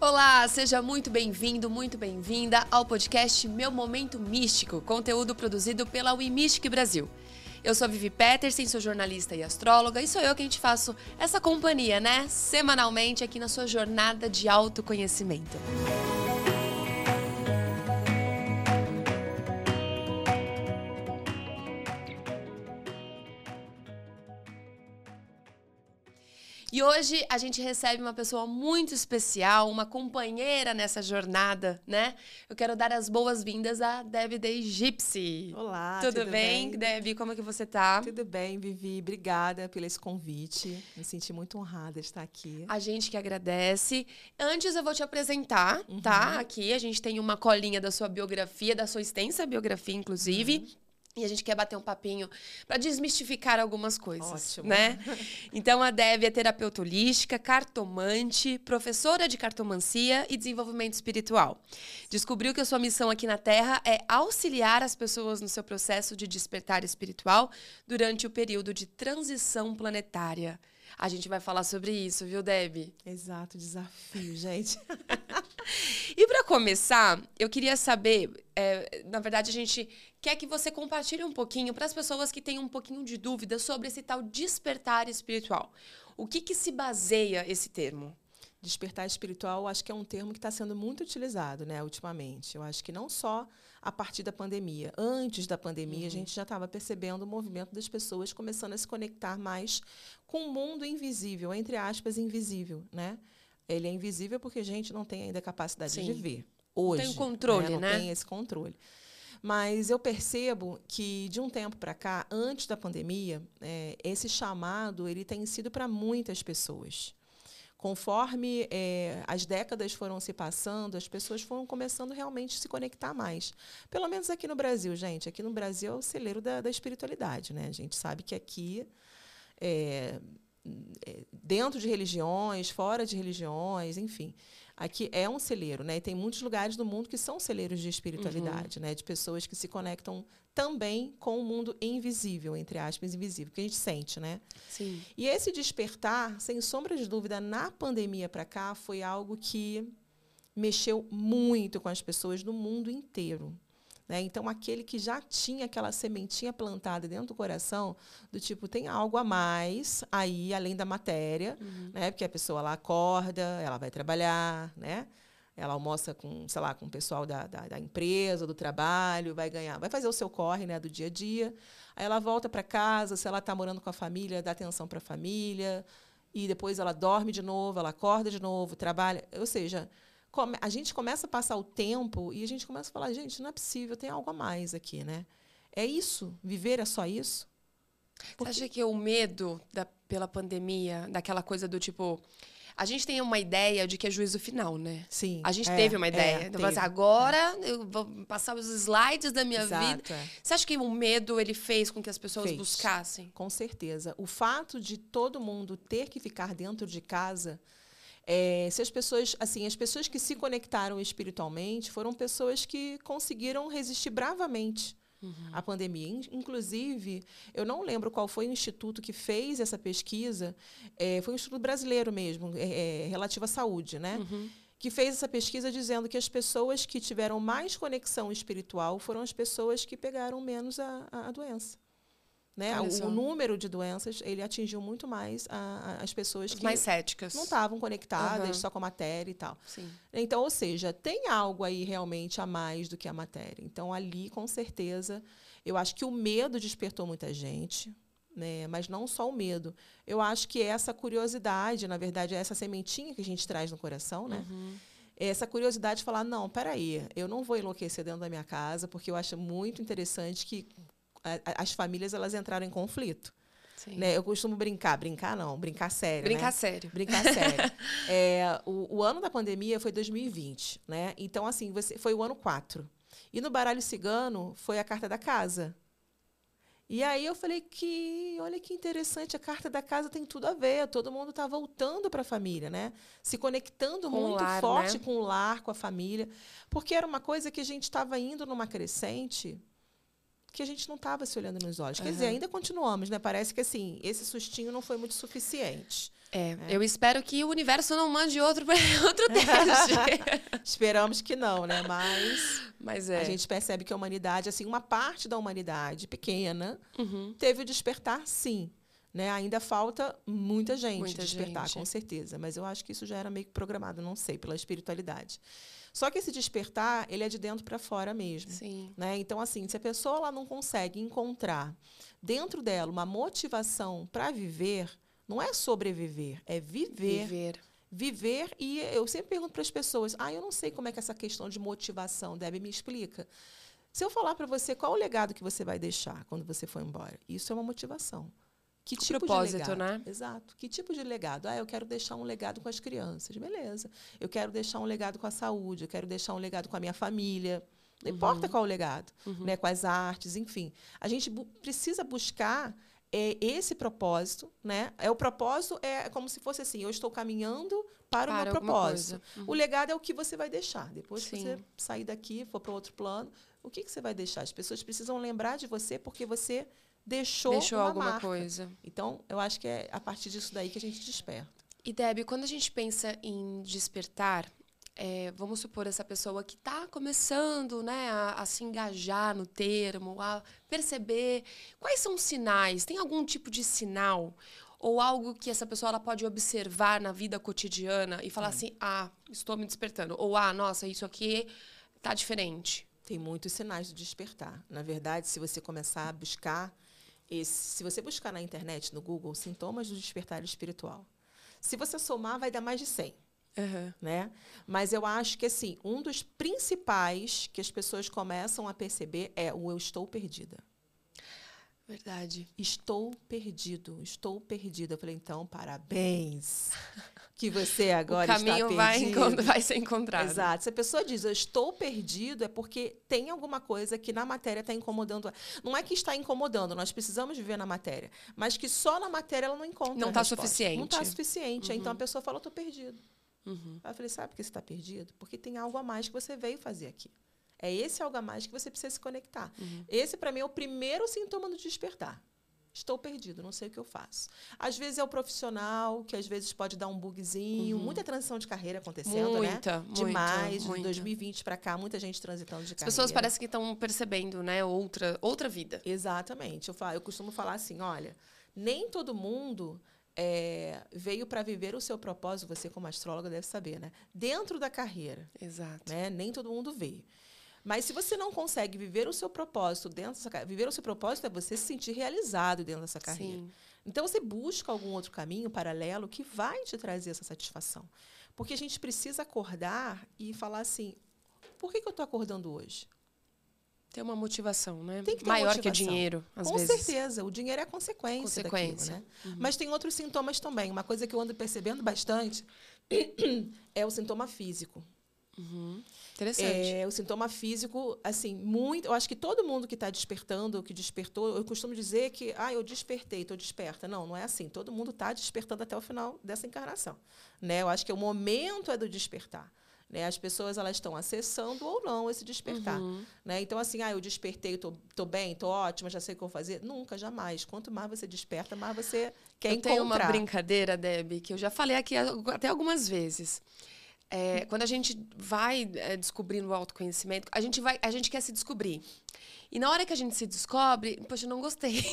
Olá, seja muito bem-vindo, muito bem-vinda ao podcast Meu Momento Místico, conteúdo produzido pela WeMystic Brasil. Eu sou a Vivi Peterson, sou jornalista e astróloga, e sou eu quem te faço essa companhia, né? Semanalmente aqui na sua jornada de autoconhecimento. E hoje a gente recebe uma pessoa muito especial, uma companheira nessa jornada, né? Eu quero dar as boas-vindas a Debbie Day Gypsy. Olá, tudo, tudo bem, bem? Debbie? Como é que você tá? Tudo bem, Vivi. Obrigada pelo esse convite. Me senti muito honrada de estar aqui. A gente que agradece. Antes eu vou te apresentar, Uhum. tá? Aqui a gente tem uma colinha da sua biografia, da sua extensa biografia, inclusive. Uhum. E a gente quer bater um papinho para desmistificar algumas coisas, Ótimo. né? Então a Dev é terapeuta holística, cartomante, professora de cartomancia e desenvolvimento espiritual. Descobriu que a sua missão aqui na Terra é auxiliar as pessoas no seu processo de despertar espiritual durante o período de transição planetária. A gente vai falar sobre isso, viu, Deb? Exato, desafio, gente. E para começar, eu queria saber, é, na verdade, a gente quer que você compartilhe um pouquinho para as pessoas que têm um pouquinho de dúvida sobre esse tal despertar espiritual. O que, que se baseia esse termo? Despertar espiritual, acho que é um termo que está sendo muito utilizado, né, ultimamente. Eu acho que não só a partir da pandemia. Antes da pandemia, a gente já estava percebendo o movimento das pessoas começando a se conectar mais com o mundo invisível, entre aspas, invisível, né? Ele é invisível porque a gente não tem ainda capacidade Sim. de ver. Hoje. tem o controle, Não né? tem esse controle. Mas eu percebo que de um tempo para cá, antes da pandemia, eh, esse chamado ele tem sido para muitas pessoas. Conforme eh, as décadas foram se passando, as pessoas foram começando realmente a se conectar mais. Pelo menos aqui no Brasil, gente. Aqui no Brasil é o celeiro da, da espiritualidade, né? A gente sabe que aqui é, é, dentro de religiões, fora de religiões, enfim. Aqui é um celeiro, né? E tem muitos lugares do mundo que são celeiros de espiritualidade, né? De pessoas que se conectam também com o mundo invisível, entre aspas, invisível, que a gente sente, né? Sim. E esse despertar, sem sombra de dúvida, na pandemia para cá, foi algo que mexeu muito com as pessoas do mundo inteiro. Né? Então, aquele que já tinha aquela sementinha plantada dentro do coração, do tipo, tem algo a mais aí, além da matéria, né? porque a pessoa lá acorda, ela vai trabalhar, né? ela almoça com, sei lá, com o pessoal da, da, da empresa, do trabalho, vai ganhar, vai fazer o seu corre né, do dia a dia. Aí ela volta para casa, se ela está morando com a família, dá atenção para a família, e depois ela dorme de novo, ela acorda de novo, trabalha. Ou seja, a gente começa a passar o tempo e a gente começa a falar, gente, não é possível, tem algo a mais aqui, né? É isso? Viver é só isso? Você acha que o medo da, pela pandemia, daquela coisa do tipo. A gente tem uma ideia de que é juízo final, né? Sim. A gente é, teve uma é, ideia. então, assim, teve. agora eu vou passar os slides da minha vida. Exato, é. Você acha que o medo ele fez com que as pessoas Fez. buscassem? Com certeza. O fato de todo mundo ter que ficar dentro de casa, é, se as pessoas, assim, as pessoas que se conectaram espiritualmente foram pessoas que conseguiram resistir bravamente à pandemia. In- Inclusive, eu não lembro qual foi o instituto que fez essa pesquisa, é, foi um instituto brasileiro mesmo, é, é, relativo à saúde, né? que fez essa pesquisa dizendo que as pessoas que tiveram mais conexão espiritual foram as pessoas que pegaram menos a, a doença. Né? O, número de doenças ele atingiu muito mais a- a- as pessoas As que mais céticas. não estavam conectadas Aham. só com a matéria e tal. Sim. Então, ou seja, tem algo aí realmente a mais do que a matéria. Então, ali, com certeza, eu acho que o medo despertou muita gente, né? mas não só o medo. Eu acho que essa curiosidade, na verdade, é essa sementinha que a gente traz no coração, né? Essa curiosidade de falar, não, peraí, eu não vou enlouquecer dentro da minha casa, porque eu acho muito interessante que a- as famílias elas entraram em conflito. Né? Eu costumo brincar, brincar não, brincar sério. Brincar né? sério. Brincar sério. É, o, o ano da pandemia foi 2020, né? Então, assim, você, foi o ano 4. E no baralho cigano foi a carta da casa. E aí eu falei que, olha que interessante, a carta da casa tem tudo a ver. Todo mundo está voltando para a família, né? Se conectando Com muito lar, forte né? com o lar, com a família. Porque era uma coisa que a gente estava indo numa crescente que a gente não estava se olhando nos olhos. Quer dizer, ainda continuamos, né? Parece que assim, esse sustinho não foi muito suficiente. É, é, eu espero que o universo não mande outro, outro teste. Esperamos que não, né? Mas, Mas é. a gente percebe que a humanidade, assim, uma parte da humanidade pequena uhum. teve o despertar, sim. Né? Ainda falta muita gente muita despertar, gente. com certeza. Mas eu acho que isso já era meio que programado, não sei, pela espiritualidade. Só que esse despertar, ele é de dentro para fora mesmo. Sim. Né? Então, assim, se a pessoa ela não consegue encontrar dentro dela uma motivação para viver, não é sobreviver, é viver. Viver. Viver, e eu sempre pergunto para as pessoas: ah, eu não sei como é que é essa questão de motivação, Deb, me explica. Se eu falar para você qual o legado que você vai deixar quando você for embora, isso é uma motivação. Que tipo propósito, de legado? né? Exato. Que tipo de legado? Ah, eu quero deixar um legado com as crianças. Beleza. Eu quero deixar um legado com a saúde, eu quero deixar um legado com a minha família. Não uhum. importa qual o legado, uhum. né? com as artes, enfim. A gente bu precisa buscar é, esse propósito, né? É o propósito é como se fosse assim, eu estou caminhando para, para o meu propósito. Uhum. O legado é o que você vai deixar. Depois Sim. que você sair daqui, for para outro plano, o que, que você vai deixar? As pessoas precisam lembrar de você porque você deixou, deixou alguma marca. coisa. Então, eu acho que é a partir disso daí que a gente desperta. E, Deb, quando a gente pensa em despertar, é, vamos supor essa pessoa que está começando né, a, a, se engajar no termo, a perceber quais são os sinais. Tem algum tipo de sinal ou algo que essa pessoa ela pode observar na vida cotidiana e falar hum. assim, ah, estou me despertando, ou ah, nossa, isso aqui está diferente. Tem muitos sinais de despertar. Na verdade, se você começar a buscar esse, se você buscar na internet, no Google, sintomas do despertar espiritual, se você somar, vai dar mais de 100. Uhum. Né? Mas eu acho que assim, um dos principais que as pessoas começam a perceber é o eu estou perdida. Verdade. Estou perdido, estou perdida. Eu falei, então, parabéns. que você agora está perdido. O caminho vai, vai ser encontrado. Exato. Se a pessoa diz, eu estou perdido, é porque tem alguma coisa que na matéria está incomodando. Não é que está incomodando, nós precisamos viver na matéria. Mas que só na matéria ela não encontra Não está suficiente. Não está suficiente. Uhum. Então a pessoa fala, eu estou perdido. Uhum. Aí eu falei, sabe por que você está perdido? Porque tem algo a mais que você veio fazer aqui. É esse algo a mais que você precisa se conectar. Uhum. Esse, para mim, é o primeiro sintoma do despertar. Estou perdido, não sei o que eu faço. Às vezes é o profissional, que às vezes pode dar um bugzinho. Uhum. Muita transição de carreira acontecendo, muita, né? Muita, Demais, muita. de 2020 para cá, muita gente transitando de As carreira. As pessoas parecem que estão percebendo, né? Outra, outra vida. Exatamente. Eu, falo, eu costumo falar assim, olha, nem todo mundo é, veio para viver o seu propósito, você como astróloga deve saber, né? Dentro da carreira. Exato. Né? Nem todo mundo veio. Mas se você não consegue viver o seu propósito dentro dessa carreira, viver o seu propósito é você se sentir realizado dentro dessa carreira. Sim. Então você busca algum outro caminho paralelo que vai te trazer essa satisfação. Porque a gente precisa acordar e falar assim: por que, que eu estou acordando hoje? Ter uma motivação, né? Tem que ter Maior que o dinheiro, às Com vezes. Com certeza. O dinheiro é a consequência, consequência. daquilo, né? Uhum. Mas tem outros sintomas também. Uma coisa que eu ando percebendo bastante é o sintoma físico. Uhum. Interessante. É, o sintoma físico, assim, muito. Eu acho que todo mundo que está despertando, que despertou, eu costumo dizer que, ah, eu despertei, estou desperta. Não, não é assim. Todo mundo está despertando até o final dessa encarnação. Né? Eu acho que o momento é do despertar. Né? As pessoas elas estão acessando ou não esse despertar. Uhum. Né? Então, assim, ah, eu despertei, estou tô, tô bem, estou ótima, já sei o que vou fazer. Nunca, jamais. Quanto mais você desperta, mais você quer eu encontrar. Tem uma brincadeira, Deb, que eu já falei aqui até algumas vezes. É, quando a gente vai é, descobrindo o autoconhecimento, a gente, vai, a gente quer se descobrir. E na hora que a gente se descobre, poxa, eu não gostei.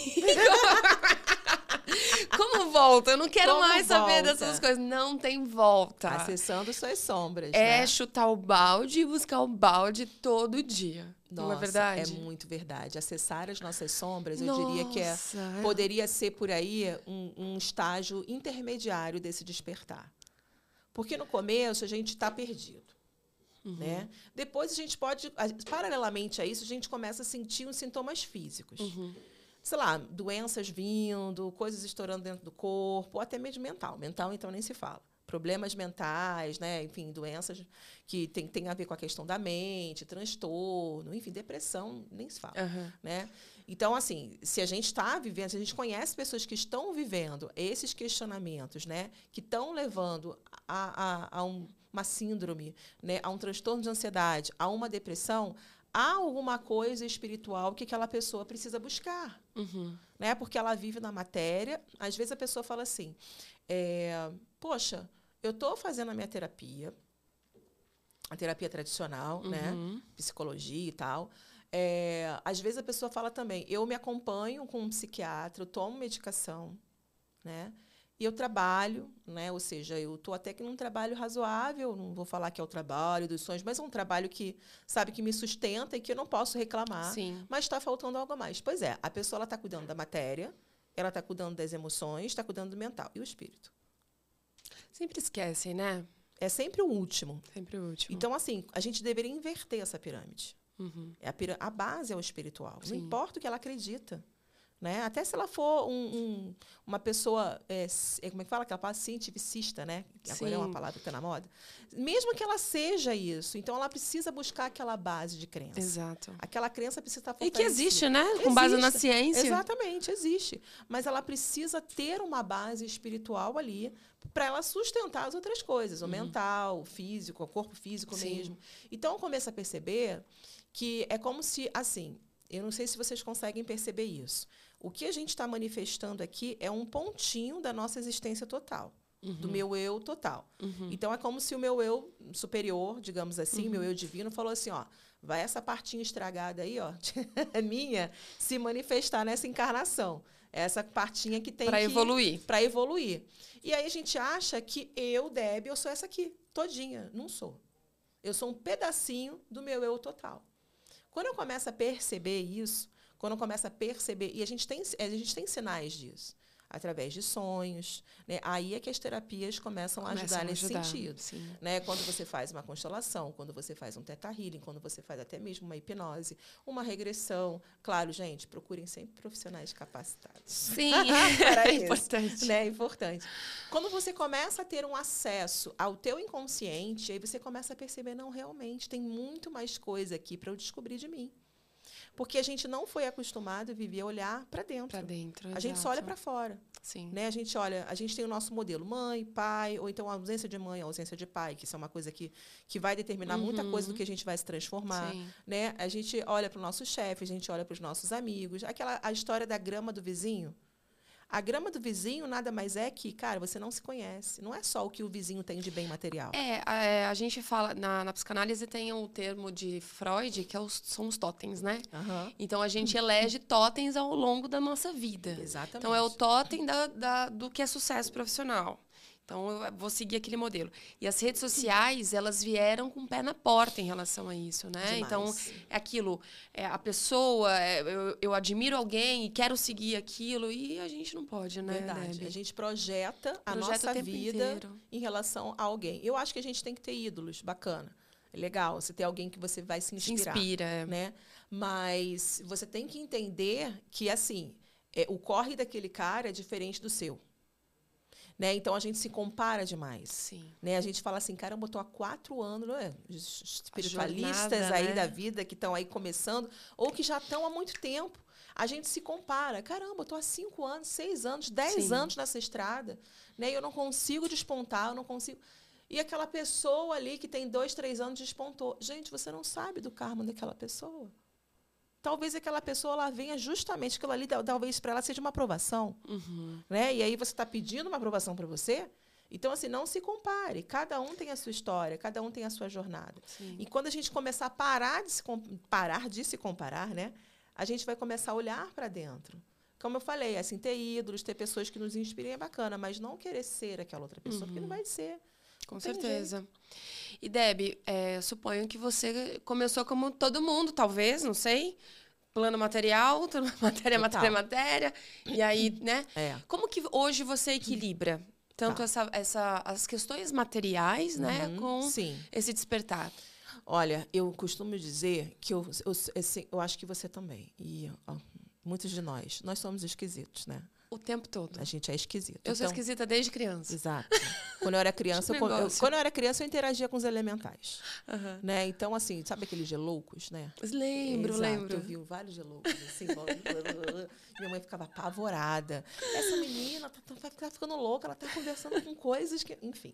Como volta? Eu não quero Como mais volta? saber dessas coisas. Não tem volta. Acessando suas sombras. É né? chutar o balde e buscar o balde todo dia. Nossa, não é verdade? É muito verdade. Acessar as nossas sombras, eu Nossa, diria que é, poderia ser por aí um, um estágio intermediário desse despertar. Porque no começo a gente está perdido. Uhum. Né? Depois a gente pode, paralelamente a isso, a gente começa a sentir uns sintomas físicos. Uhum. Sei lá, doenças vindo, coisas estourando dentro do corpo, ou até mesmo mental. Mental, então, nem se fala. Problemas mentais, né? enfim, doenças que tem, tem a ver com a questão da mente, transtorno, enfim, depressão, nem se fala. Uhum. Né? Então, assim, se a gente está vivendo, se a gente conhece pessoas que estão vivendo esses questionamentos, né, que estão levando a, a, a um, uma síndrome, né, a um transtorno de ansiedade, a uma depressão, há alguma coisa espiritual que aquela pessoa precisa buscar. Uhum. né? Porque ela vive na matéria. Às vezes a pessoa fala assim: é, Poxa, eu estou fazendo a minha terapia, a terapia tradicional, né? Uhum. Psicologia e tal. É, às vezes a pessoa fala também: Eu me acompanho com um psiquiatra, eu tomo medicação, né? E eu trabalho, né? Ou seja, eu estou até que num trabalho razoável, não vou falar que é o trabalho dos sonhos, mas é um trabalho que, sabe, que me sustenta e que eu não posso reclamar. Sim. Mas está faltando algo a mais. Pois é, a pessoa está cuidando da matéria, ela está cuidando das emoções, está cuidando do mental. E o espírito? Sempre esquecem, né? É sempre o último. Sempre o último. Então, assim, a gente deveria inverter essa pirâmide. Uhum. É a, a base é o espiritual. Sim. Não importa o que ela acredita. Né? Até se ela for um- um- uma pessoa, é, é, como é que fala aquela palavra? Cientificista, né? Agora é uma Sim. palavra que está na moda. Mesmo que ela seja isso, então ela precisa buscar aquela base de crença. Exato. Aquela crença precisa estar E que fortalecida. existe, né? Com base na Existe. ciência. Exatamente, existe. Mas ela precisa ter uma base espiritual ali para ela sustentar as outras coisas, o mental, o físico, o corpo físico Uhum. Sim. mesmo. Então eu começo a perceber que é como se, assim, eu não sei se vocês conseguem perceber isso. O que a gente está manifestando aqui é um pontinho da nossa existência total, do meu eu total. Uhum. Então é como se o meu eu superior, digamos assim, Uhum. meu eu divino, falou assim, ó, vai essa partinha estragada aí, ó, minha, se manifestar nessa encarnação. Essa partinha que tem Pra que evoluir. para evoluir. E aí a gente acha que eu, Deb, eu sou essa aqui, todinha. Não sou. Eu sou um pedacinho do meu eu total. Quando eu começo a perceber isso, quando eu começo a perceber, e a gente tem, a gente tem sinais disso, através de sonhos, né? aí é que as terapias começam a Começam ajudar nesse ajudar, sentido Sim. né? Quando você faz uma constelação, quando você faz um teta healing, quando você faz até mesmo uma hipnose, uma regressão. Claro, gente, procurem sempre profissionais capacitados. Sim. É importante. Né? É importante. Quando você começa a ter um acesso ao teu inconsciente, aí você começa a perceber, não, realmente, tem muito mais coisa aqui para eu descobrir de mim. Porque a gente não foi acostumado a viver a olhar para dentro. Pra dentro. A gente só olha exato. para fora. Sim. Né? A gente olha, a gente tem o nosso modelo mãe, pai, ou então a ausência de mãe, a ausência de pai, que isso é uma coisa que, que vai determinar muita coisa do que a gente vai se transformar. Sim. Né? A gente olha para o nosso chefe, a gente olha para os nossos amigos. Aquela a história da grama do vizinho. A grama do vizinho nada mais é que, cara, você não se conhece. Não é só o que o vizinho tem de bem material. É, a, é, a gente fala, na, na psicanálise tem o termo de Freud, que é os- são os totens, né? Aham. Então a gente elege totens ao longo da nossa vida. Exatamente. Então é o totem da, da- do que é sucesso profissional. Então eu vou seguir aquele modelo. E as redes sociais, elas vieram com o pé na porta em relação a isso, né? Demais. Então é aquilo, é, a pessoa, é, eu, eu admiro alguém e quero seguir aquilo e a gente não pode, né? Verdade. Deb? A gente projeta a Projeta o nossa vida inteiro. em relação a alguém. Eu acho que a gente tem que ter ídolos, bacana. É legal, você ter alguém que você vai se Se inspirar. inspira. é. né? Mas você tem que entender que, assim, é, o corre daquele cara é diferente do seu. Né? Então, a gente se compara demais. Sim. Né? A gente fala assim, caramba, eu tô há quatro anos, né? Espiritualistas jornada, aí né? da vida que estão aí começando, ou que já estão há muito tempo. A gente se compara. Caramba, eu tô há cinco anos, seis anos, dez Sim. anos nessa estrada. Né? E eu não consigo despontar, eu não consigo. E aquela pessoa ali que tem dois, três anos despontou. Gente, você não sabe do karma daquela pessoa. Talvez aquela pessoa ela venha justamente aquilo ali, tal- talvez para ela seja uma aprovação Uhum. né? E aí você está pedindo uma aprovação para você. Então, assim, não se compare. Cada um tem a sua história, cada um tem a sua jornada. Sim. E quando a gente começar a parar de se, parar de se comparar, né? A gente vai começar a olhar para dentro. Como eu falei, assim, ter ídolos, ter pessoas que nos inspirem é bacana, mas não querer ser aquela outra pessoa, porque não vai ser. Com Tem certeza. E Deb, é, suponho que você começou como todo mundo, talvez, não sei. Plano material, matéria, matéria, matéria. E aí, né? É. Como que hoje você equilibra tanto Tá. essa, essa, as questões materiais, né, Uhum, com Sim. esse despertar? Olha, eu costumo dizer que eu, eu, assim, eu acho que você também. E ó, muitos de nós, nós somos esquisitos, né? O tempo todo. A gente é esquisito. Eu sou Então- esquisita desde criança. Exato. Quando eu era criança, eu, eu- quando eu era criança, eu interagia com os elementais. Né? Então, assim, sabe aqueles geloucos, né? Lembro, Exato, lembro. Eu vi vários geloucos, assim. Minha mãe ficava apavorada. Essa menina tá, tá, tá ficando louca, ela tá conversando com coisas que... Enfim.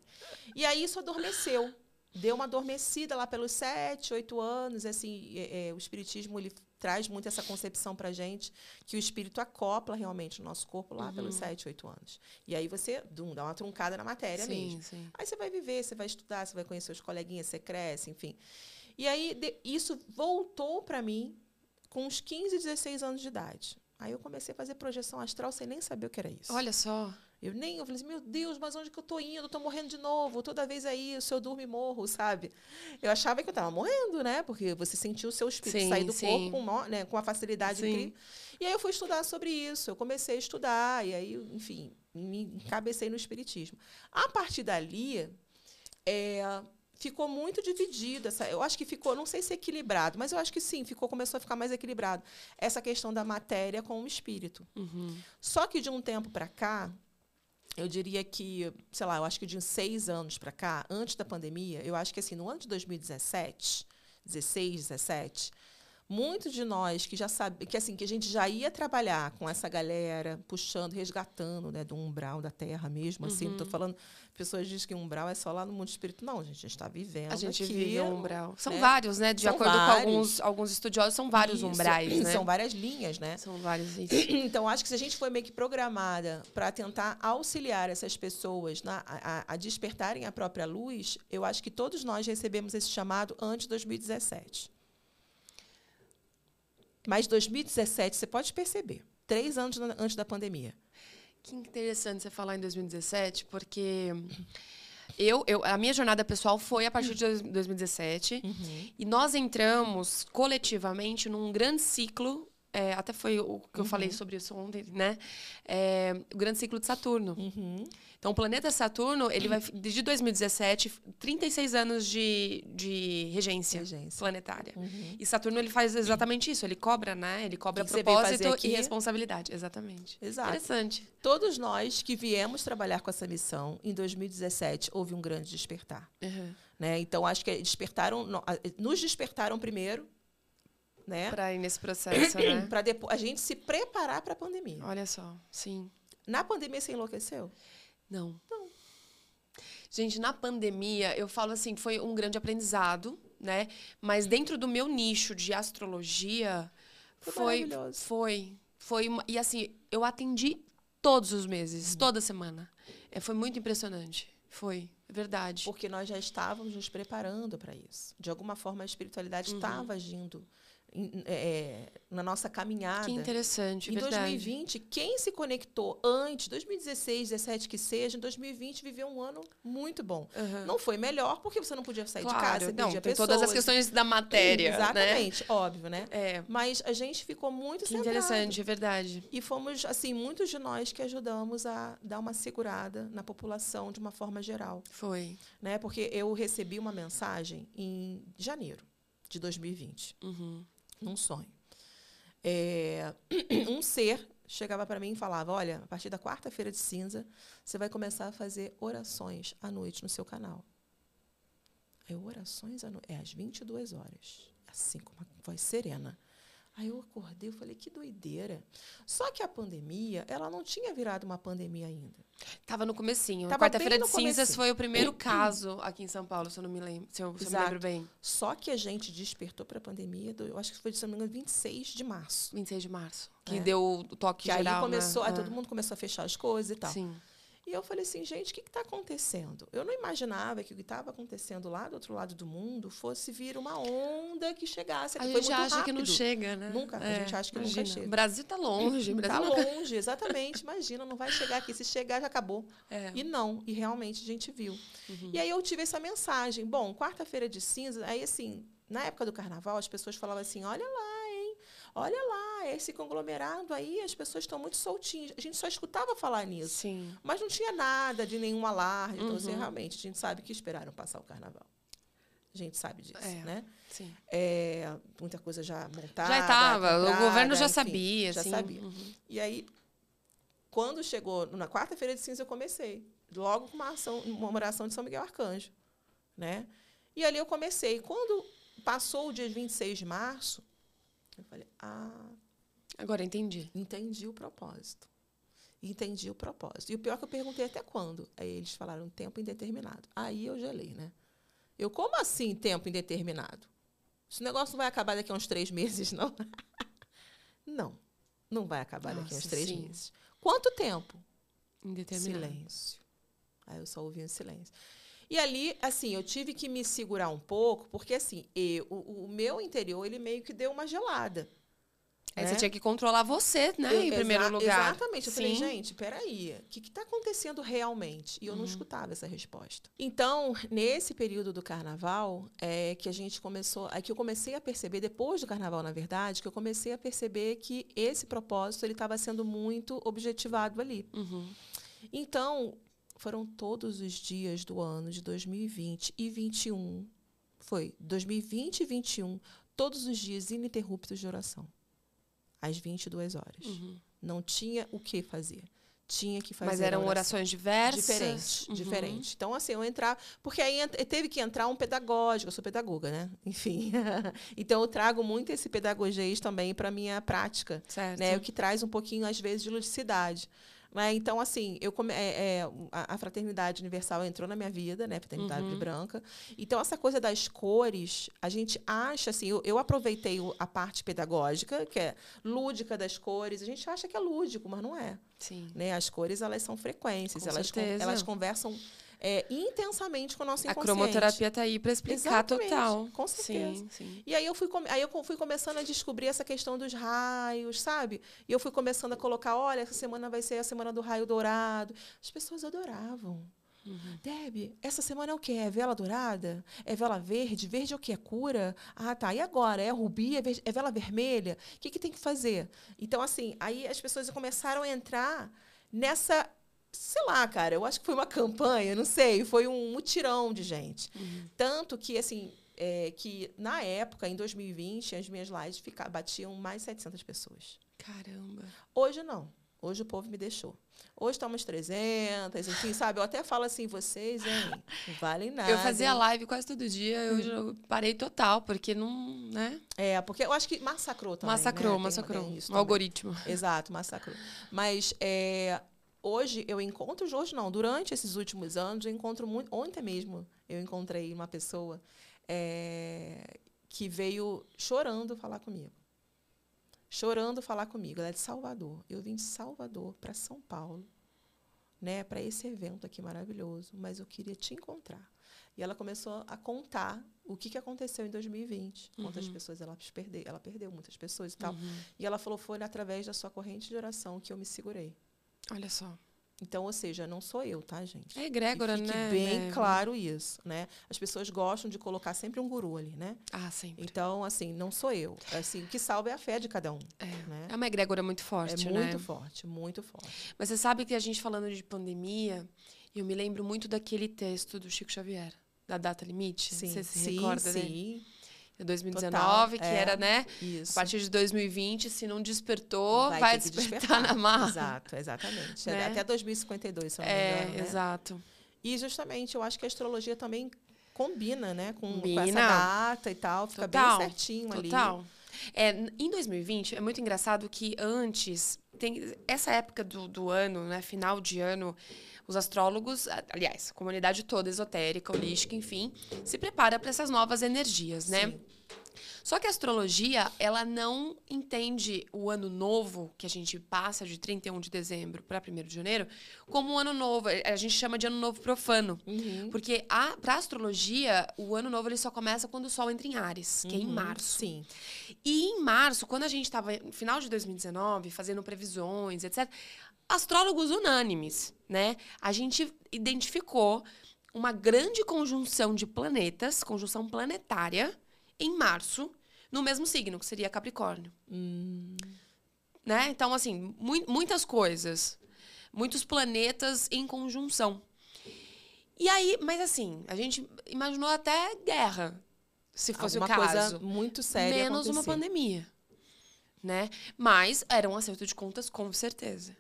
E aí, isso adormeceu. deu uma adormecida lá pelos sete, oito anos. Assim, é, é, o espiritismo ele traz muito essa concepção para gente que o espírito acopla realmente o nosso corpo lá uhum. pelos sete, oito anos. E aí você dum, dá uma truncada na matéria sim, mesmo. Sim. Aí você vai viver, você vai estudar, você vai conhecer os coleguinhas, você cresce, enfim. E aí de, isso voltou para mim com uns 15, 16 anos de idade. Aí eu comecei a fazer projeção astral sem nem saber o que era isso. Olha só. Eu nem, eu falei assim, meu Deus, mas onde que eu tô indo? Eu tô morrendo de novo. Toda vez aí, se eu durmo e morro, sabe? Eu achava que eu estava morrendo, né? Porque você sentiu o seu espírito sim, sair do sim. corpo né, com uma facilidade incrível. E aí eu fui estudar sobre isso. Eu comecei a estudar, e aí, enfim, me encabecei no espiritismo. A partir dali, é, ficou muito dividido. Essa, eu acho que ficou, não sei se equilibrado, mas eu acho que sim, ficou, começou a ficar mais equilibrado. Essa questão da matéria com o espírito. Uhum. Só que de um tempo para cá, eu diria que, sei lá, eu acho que de seis anos para cá, antes da pandemia, eu acho que assim, no ano de 2017, 16, 17, muitos de nós que já sabe que assim que a gente já ia trabalhar com essa galera puxando resgatando né do umbral da terra mesmo assim uhum. não estou falando pessoas dizem que umbral é só lá no mundo espírito não a gente está vivendo a gente aqui, vive um umbral são né? vários né de são acordo vários. com alguns alguns estudiosos são vários isso. umbrais né são várias linhas né são vários isso. então acho que se a gente foi meio que programada para tentar auxiliar essas pessoas na, a, a despertarem a própria luz eu acho que todos nós recebemos esse chamado antes de 2017 mas 2017, você pode perceber, três anos antes da pandemia. Que interessante você falar em 2017, porque eu, eu, a minha jornada pessoal foi a partir de 2017 uhum. e nós entramos coletivamente num grande ciclo. É, até foi o que eu uhum. falei sobre isso ontem, né? É, o grande ciclo de Saturno. Uhum. Então, o planeta Saturno, ele vai, desde 2017, 36 anos de, de regência, regência. planetária. Uhum. E Saturno, ele faz exatamente isso. Ele cobra, né? Ele cobra propósito e responsabilidade. Exatamente. Exato. Interessante. Todos nós que viemos trabalhar com essa missão, em 2017, houve um grande despertar. Uhum. Né? Então, acho que despertaram, nos despertaram primeiro, né? Para ir nesse processo, né? para a gente se preparar para a pandemia. Olha só, sim. Na pandemia você enlouqueceu? Não. Não. Gente, na pandemia, eu falo assim, foi um grande aprendizado, né? Mas dentro do meu nicho de astrologia, foi foi foi, foi uma, e assim, eu atendi todos os meses, uhum. toda semana. É, foi muito impressionante. Foi, é verdade. Porque nós já estávamos nos preparando para isso. De alguma forma, a espiritualidade uhum. estava agindo é, na nossa caminhada. Que interessante, Em verdade. 2020, quem se conectou antes, 2016, 2017 que seja, em 2020 viveu um ano muito bom. Uhum. Não foi melhor porque você não podia sair claro, de casa, você não, tem pessoas. todas as questões da matéria, né? Exatamente, né? óbvio, né? É. Mas a gente ficou muito que interessante, é verdade. E fomos, assim, muitos de nós que ajudamos a dar uma segurada na população de uma forma geral. Foi. Né? Porque eu recebi uma mensagem em janeiro de 2020. Uhum num sonho. É, um ser chegava para mim e falava: Olha, a partir da quarta-feira de cinza, você vai começar a fazer orações à noite no seu canal. Eu, orações à noite? É às 22 horas. Assim, com uma voz serena. Aí eu acordei, eu falei, que doideira. Só que a pandemia, ela não tinha virado uma pandemia ainda. Tava no comecinho. Quarta-feira de cinzas foi o primeiro caso aqui em São Paulo, se eu não me lembro, se eu, se eu me lembro bem. Só que a gente despertou para a pandemia, do, eu acho que foi, se não me engano, 26 de março. 26 de março. Que é. deu o toque que geral, aí começou, né? aí todo mundo começou a fechar as coisas e tal. Sim. E eu falei assim, gente, o que está acontecendo? Eu não imaginava que o que estava acontecendo lá do outro lado do mundo fosse vir uma onda que chegasse. A gente acha rápido. que não chega, né? Nunca. É, a gente acha que imagina. nunca chega. O Brasil está longe. Está longe, exatamente. Imagina, não vai chegar aqui. Se chegar, já acabou. É. E não. E realmente a gente viu. Uhum. E aí eu tive essa mensagem. Bom, quarta-feira de cinza, aí assim, na época do carnaval, as pessoas falavam assim, olha lá, hein? Olha lá, esse conglomerado aí, as pessoas estão muito soltinhas. A gente só escutava falar nisso. Sim. Mas não tinha nada de nenhum alarme. Então, assim, uhum. realmente, a gente sabe que esperaram passar o carnaval. A gente sabe disso, é, né? Sim. É, muita coisa já montada. Já estava, o governo já enfim, sabia. Já assim. sabia. Uhum. E aí, quando chegou na quarta-feira de cinza, eu comecei. Logo com uma, ação, uma oração de São Miguel Arcanjo. Né? E ali eu comecei. Quando passou o dia 26 de março, eu falei, ah. Agora entendi. Entendi o propósito. Entendi o propósito. E o pior é que eu perguntei até quando. Aí eles falaram tempo indeterminado. Aí eu gelei, né? Eu, como assim tempo indeterminado? Esse negócio não vai acabar daqui a uns três meses, não? não, não vai acabar Nossa, daqui a uns três sim. meses. Quanto tempo? Indeterminado. Silêncio. Aí eu só ouvi um silêncio. E ali, assim, eu tive que me segurar um pouco, porque assim, eu, o, o meu interior, ele meio que deu uma gelada. Aí né? você tinha que controlar você, né, eu, em primeiro lugar. Exatamente. Eu Sim. falei, gente, peraí, o que está acontecendo realmente? E eu uhum. não escutava essa resposta. Então, nesse período do carnaval, é que a gente começou, é que eu comecei a perceber, depois do carnaval, na verdade, que eu comecei a perceber que esse propósito ele estava sendo muito objetivado ali. Uhum. Então, foram todos os dias do ano de 2020 e 2021. Foi 2020 e 2021, todos os dias ininterruptos de oração às 22 horas. Uhum. Não tinha o que fazer. Tinha que fazer. Mas eram orações diversas? Diferentes, uhum. diferentes. Então, assim, eu entrar. Porque aí teve que entrar um pedagógico, eu sou pedagoga, né? Enfim. então, eu trago muito esse pedagogês também para a minha prática. Certo. Né? O que traz um pouquinho, às vezes, de ludicidade. Né? Então, assim, eu come, é, é, a, a, fraternidade universal entrou na minha vida, né? Fraternidade uhum. branca. Então, essa coisa das cores, a gente acha, assim, eu, eu aproveitei a parte pedagógica, que é lúdica das cores. A gente acha que é lúdico, mas não é. Sim. Né? As cores, elas são frequências, com elas, con elas conversam é, intensamente com o nosso inconsciente. A cromoterapia está aí para explicar Exatamente, total. Com certeza. Sim, sim. E aí eu, fui, aí eu fui começando a descobrir essa questão dos raios, sabe? E eu fui começando a colocar, olha, essa semana vai ser a semana do raio dourado. As pessoas adoravam. Uhum. Deb, essa semana é o quê? É vela dourada? É vela verde? Verde é o quê? É cura? Ah, tá. E agora? É rubi? É, é vela vermelha? O que, que tem que fazer? Então, assim, aí as pessoas começaram a entrar nessa sei lá, cara, eu acho que foi uma campanha, não sei, foi um mutirão de gente. Uhum. Tanto que, assim, é, que na época, em 2020, as minhas lives fica, batiam mais de 700 pessoas. Caramba. Hoje não. Hoje o povo me deixou. Hoje estamos 300, enfim, sabe? Eu até falo assim, vocês, hein? Não valem nada. Eu fazia live quase todo dia, eu hum. parei total, porque não, né? É, porque eu acho que massacrou também, Massacrou, né? massacrou. Tem, tem o algoritmo. Exato, massacrou. Mas é, hoje eu encontro, hoje não, durante esses últimos anos, eu encontro muito. Ontem mesmo eu encontrei uma pessoa é, que veio chorando falar comigo. Chorando falar comigo. Ela é de Salvador. Eu vim de Salvador para São Paulo, né, para esse evento aqui maravilhoso, mas eu queria te encontrar. E ela começou a contar o que, que aconteceu em 2020, uhum. quantas pessoas ela perdeu, ela perdeu muitas pessoas e tal. Uhum. E ela falou foi através da sua corrente de oração que eu me segurei. Olha só. Então, ou seja, não sou eu, tá, gente? É egrégora, que fique né? bem né? claro isso, né? As pessoas gostam de colocar sempre um guru ali, né? Ah, sempre. Então, assim, não sou eu. Assim, o que salva é a fé de cada um. É, né? é uma egrégora muito forte, é né? muito forte, muito forte. Mas você sabe que a gente falando de pandemia, eu me lembro muito daquele texto do Chico Xavier, da data limite. Sim, você se sim, recorda, sim. Né? 2019, Total, que é, era, né? Isso. A partir de 2020, se não despertou, vai, vai despertar, despertar, na marra. Exato, exatamente. Né? Até 2052, se eu não é, me engano. Né? exato. E justamente, eu acho que a astrologia também combina, né? Com, combina. com essa data e tal. Fica Total, bem certinho total. ali. Total. É, em 2020, é muito engraçado que antes, tem essa época do, do ano, né? Final de ano os astrólogos, aliás, a comunidade toda esotérica, holística, enfim, se prepara para essas novas energias, né? Sim. Só que a astrologia, ela não entende o ano novo, que a gente passa de 31 de dezembro para 1 de janeiro, como um ano novo. A gente chama de ano novo profano. Uhum. Porque para a astrologia, o ano novo ele só começa quando o sol entra em Ares, que é em Uhum, março. Sim. E em março, quando a gente estava no final de 2019, fazendo previsões, etc., astrólogos unânimes, né? A gente identificou uma grande conjunção de planetas, conjunção planetária, em março, no mesmo signo, que seria Capricórnio. Hum. Né? Então, assim, mu muitas coisas. Muitos planetas em conjunção. E aí, mas assim, a gente imaginou até guerra, se fosse Alguma o caso. coisa muito séria Menos uma acontecer. pandemia. Né? Mas era um acerto de contas, com certeza.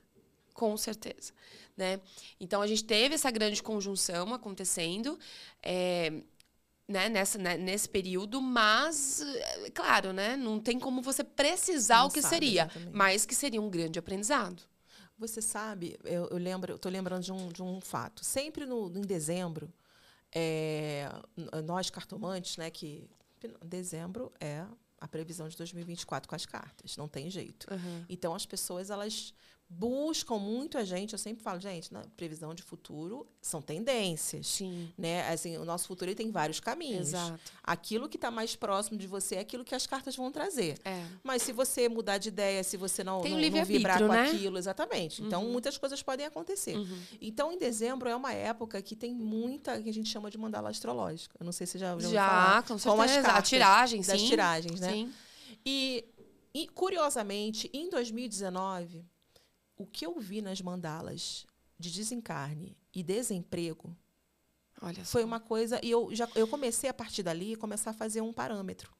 Com certeza. Né? Então, a gente teve essa grande conjunção acontecendo. É, né, nessa, né, nesse período, mas, é, claro, né, não tem como você precisar Não o que sabe, seria, exatamente. mas que seria um grande aprendizado. Você sabe, eu, eu lembro, eu tô lembrando de um, de um fato. Sempre no, em dezembro, é, nós cartomantes, né, que dezembro é a previsão de 2024 com as cartas, não tem jeito. Uhum. Então as pessoas elas buscam muito a gente. Eu sempre falo, gente, na previsão de futuro são tendências. Sim. Né? Assim, o nosso futuro tem vários caminhos. Exato. Aquilo que está mais próximo de você é aquilo que as cartas vão trazer. É. Mas se você mudar de ideia, se você não, Tem não, não vibrar com né? aquilo, exatamente. Então, Uhum. muitas coisas podem acontecer. Uhum. Então, em dezembro é uma época que tem muita que a gente chama de mandala astrológica. Eu não sei se já ouviu Já, falar. com Como as certeza. A tiragem, das sim. tiragens, né? Sim. E, e, curiosamente, em 2019, o que eu vi nas mandalas de desencarne e desemprego Olha só. foi uma coisa. E eu já eu comecei a partir dali começar a fazer um parâmetro.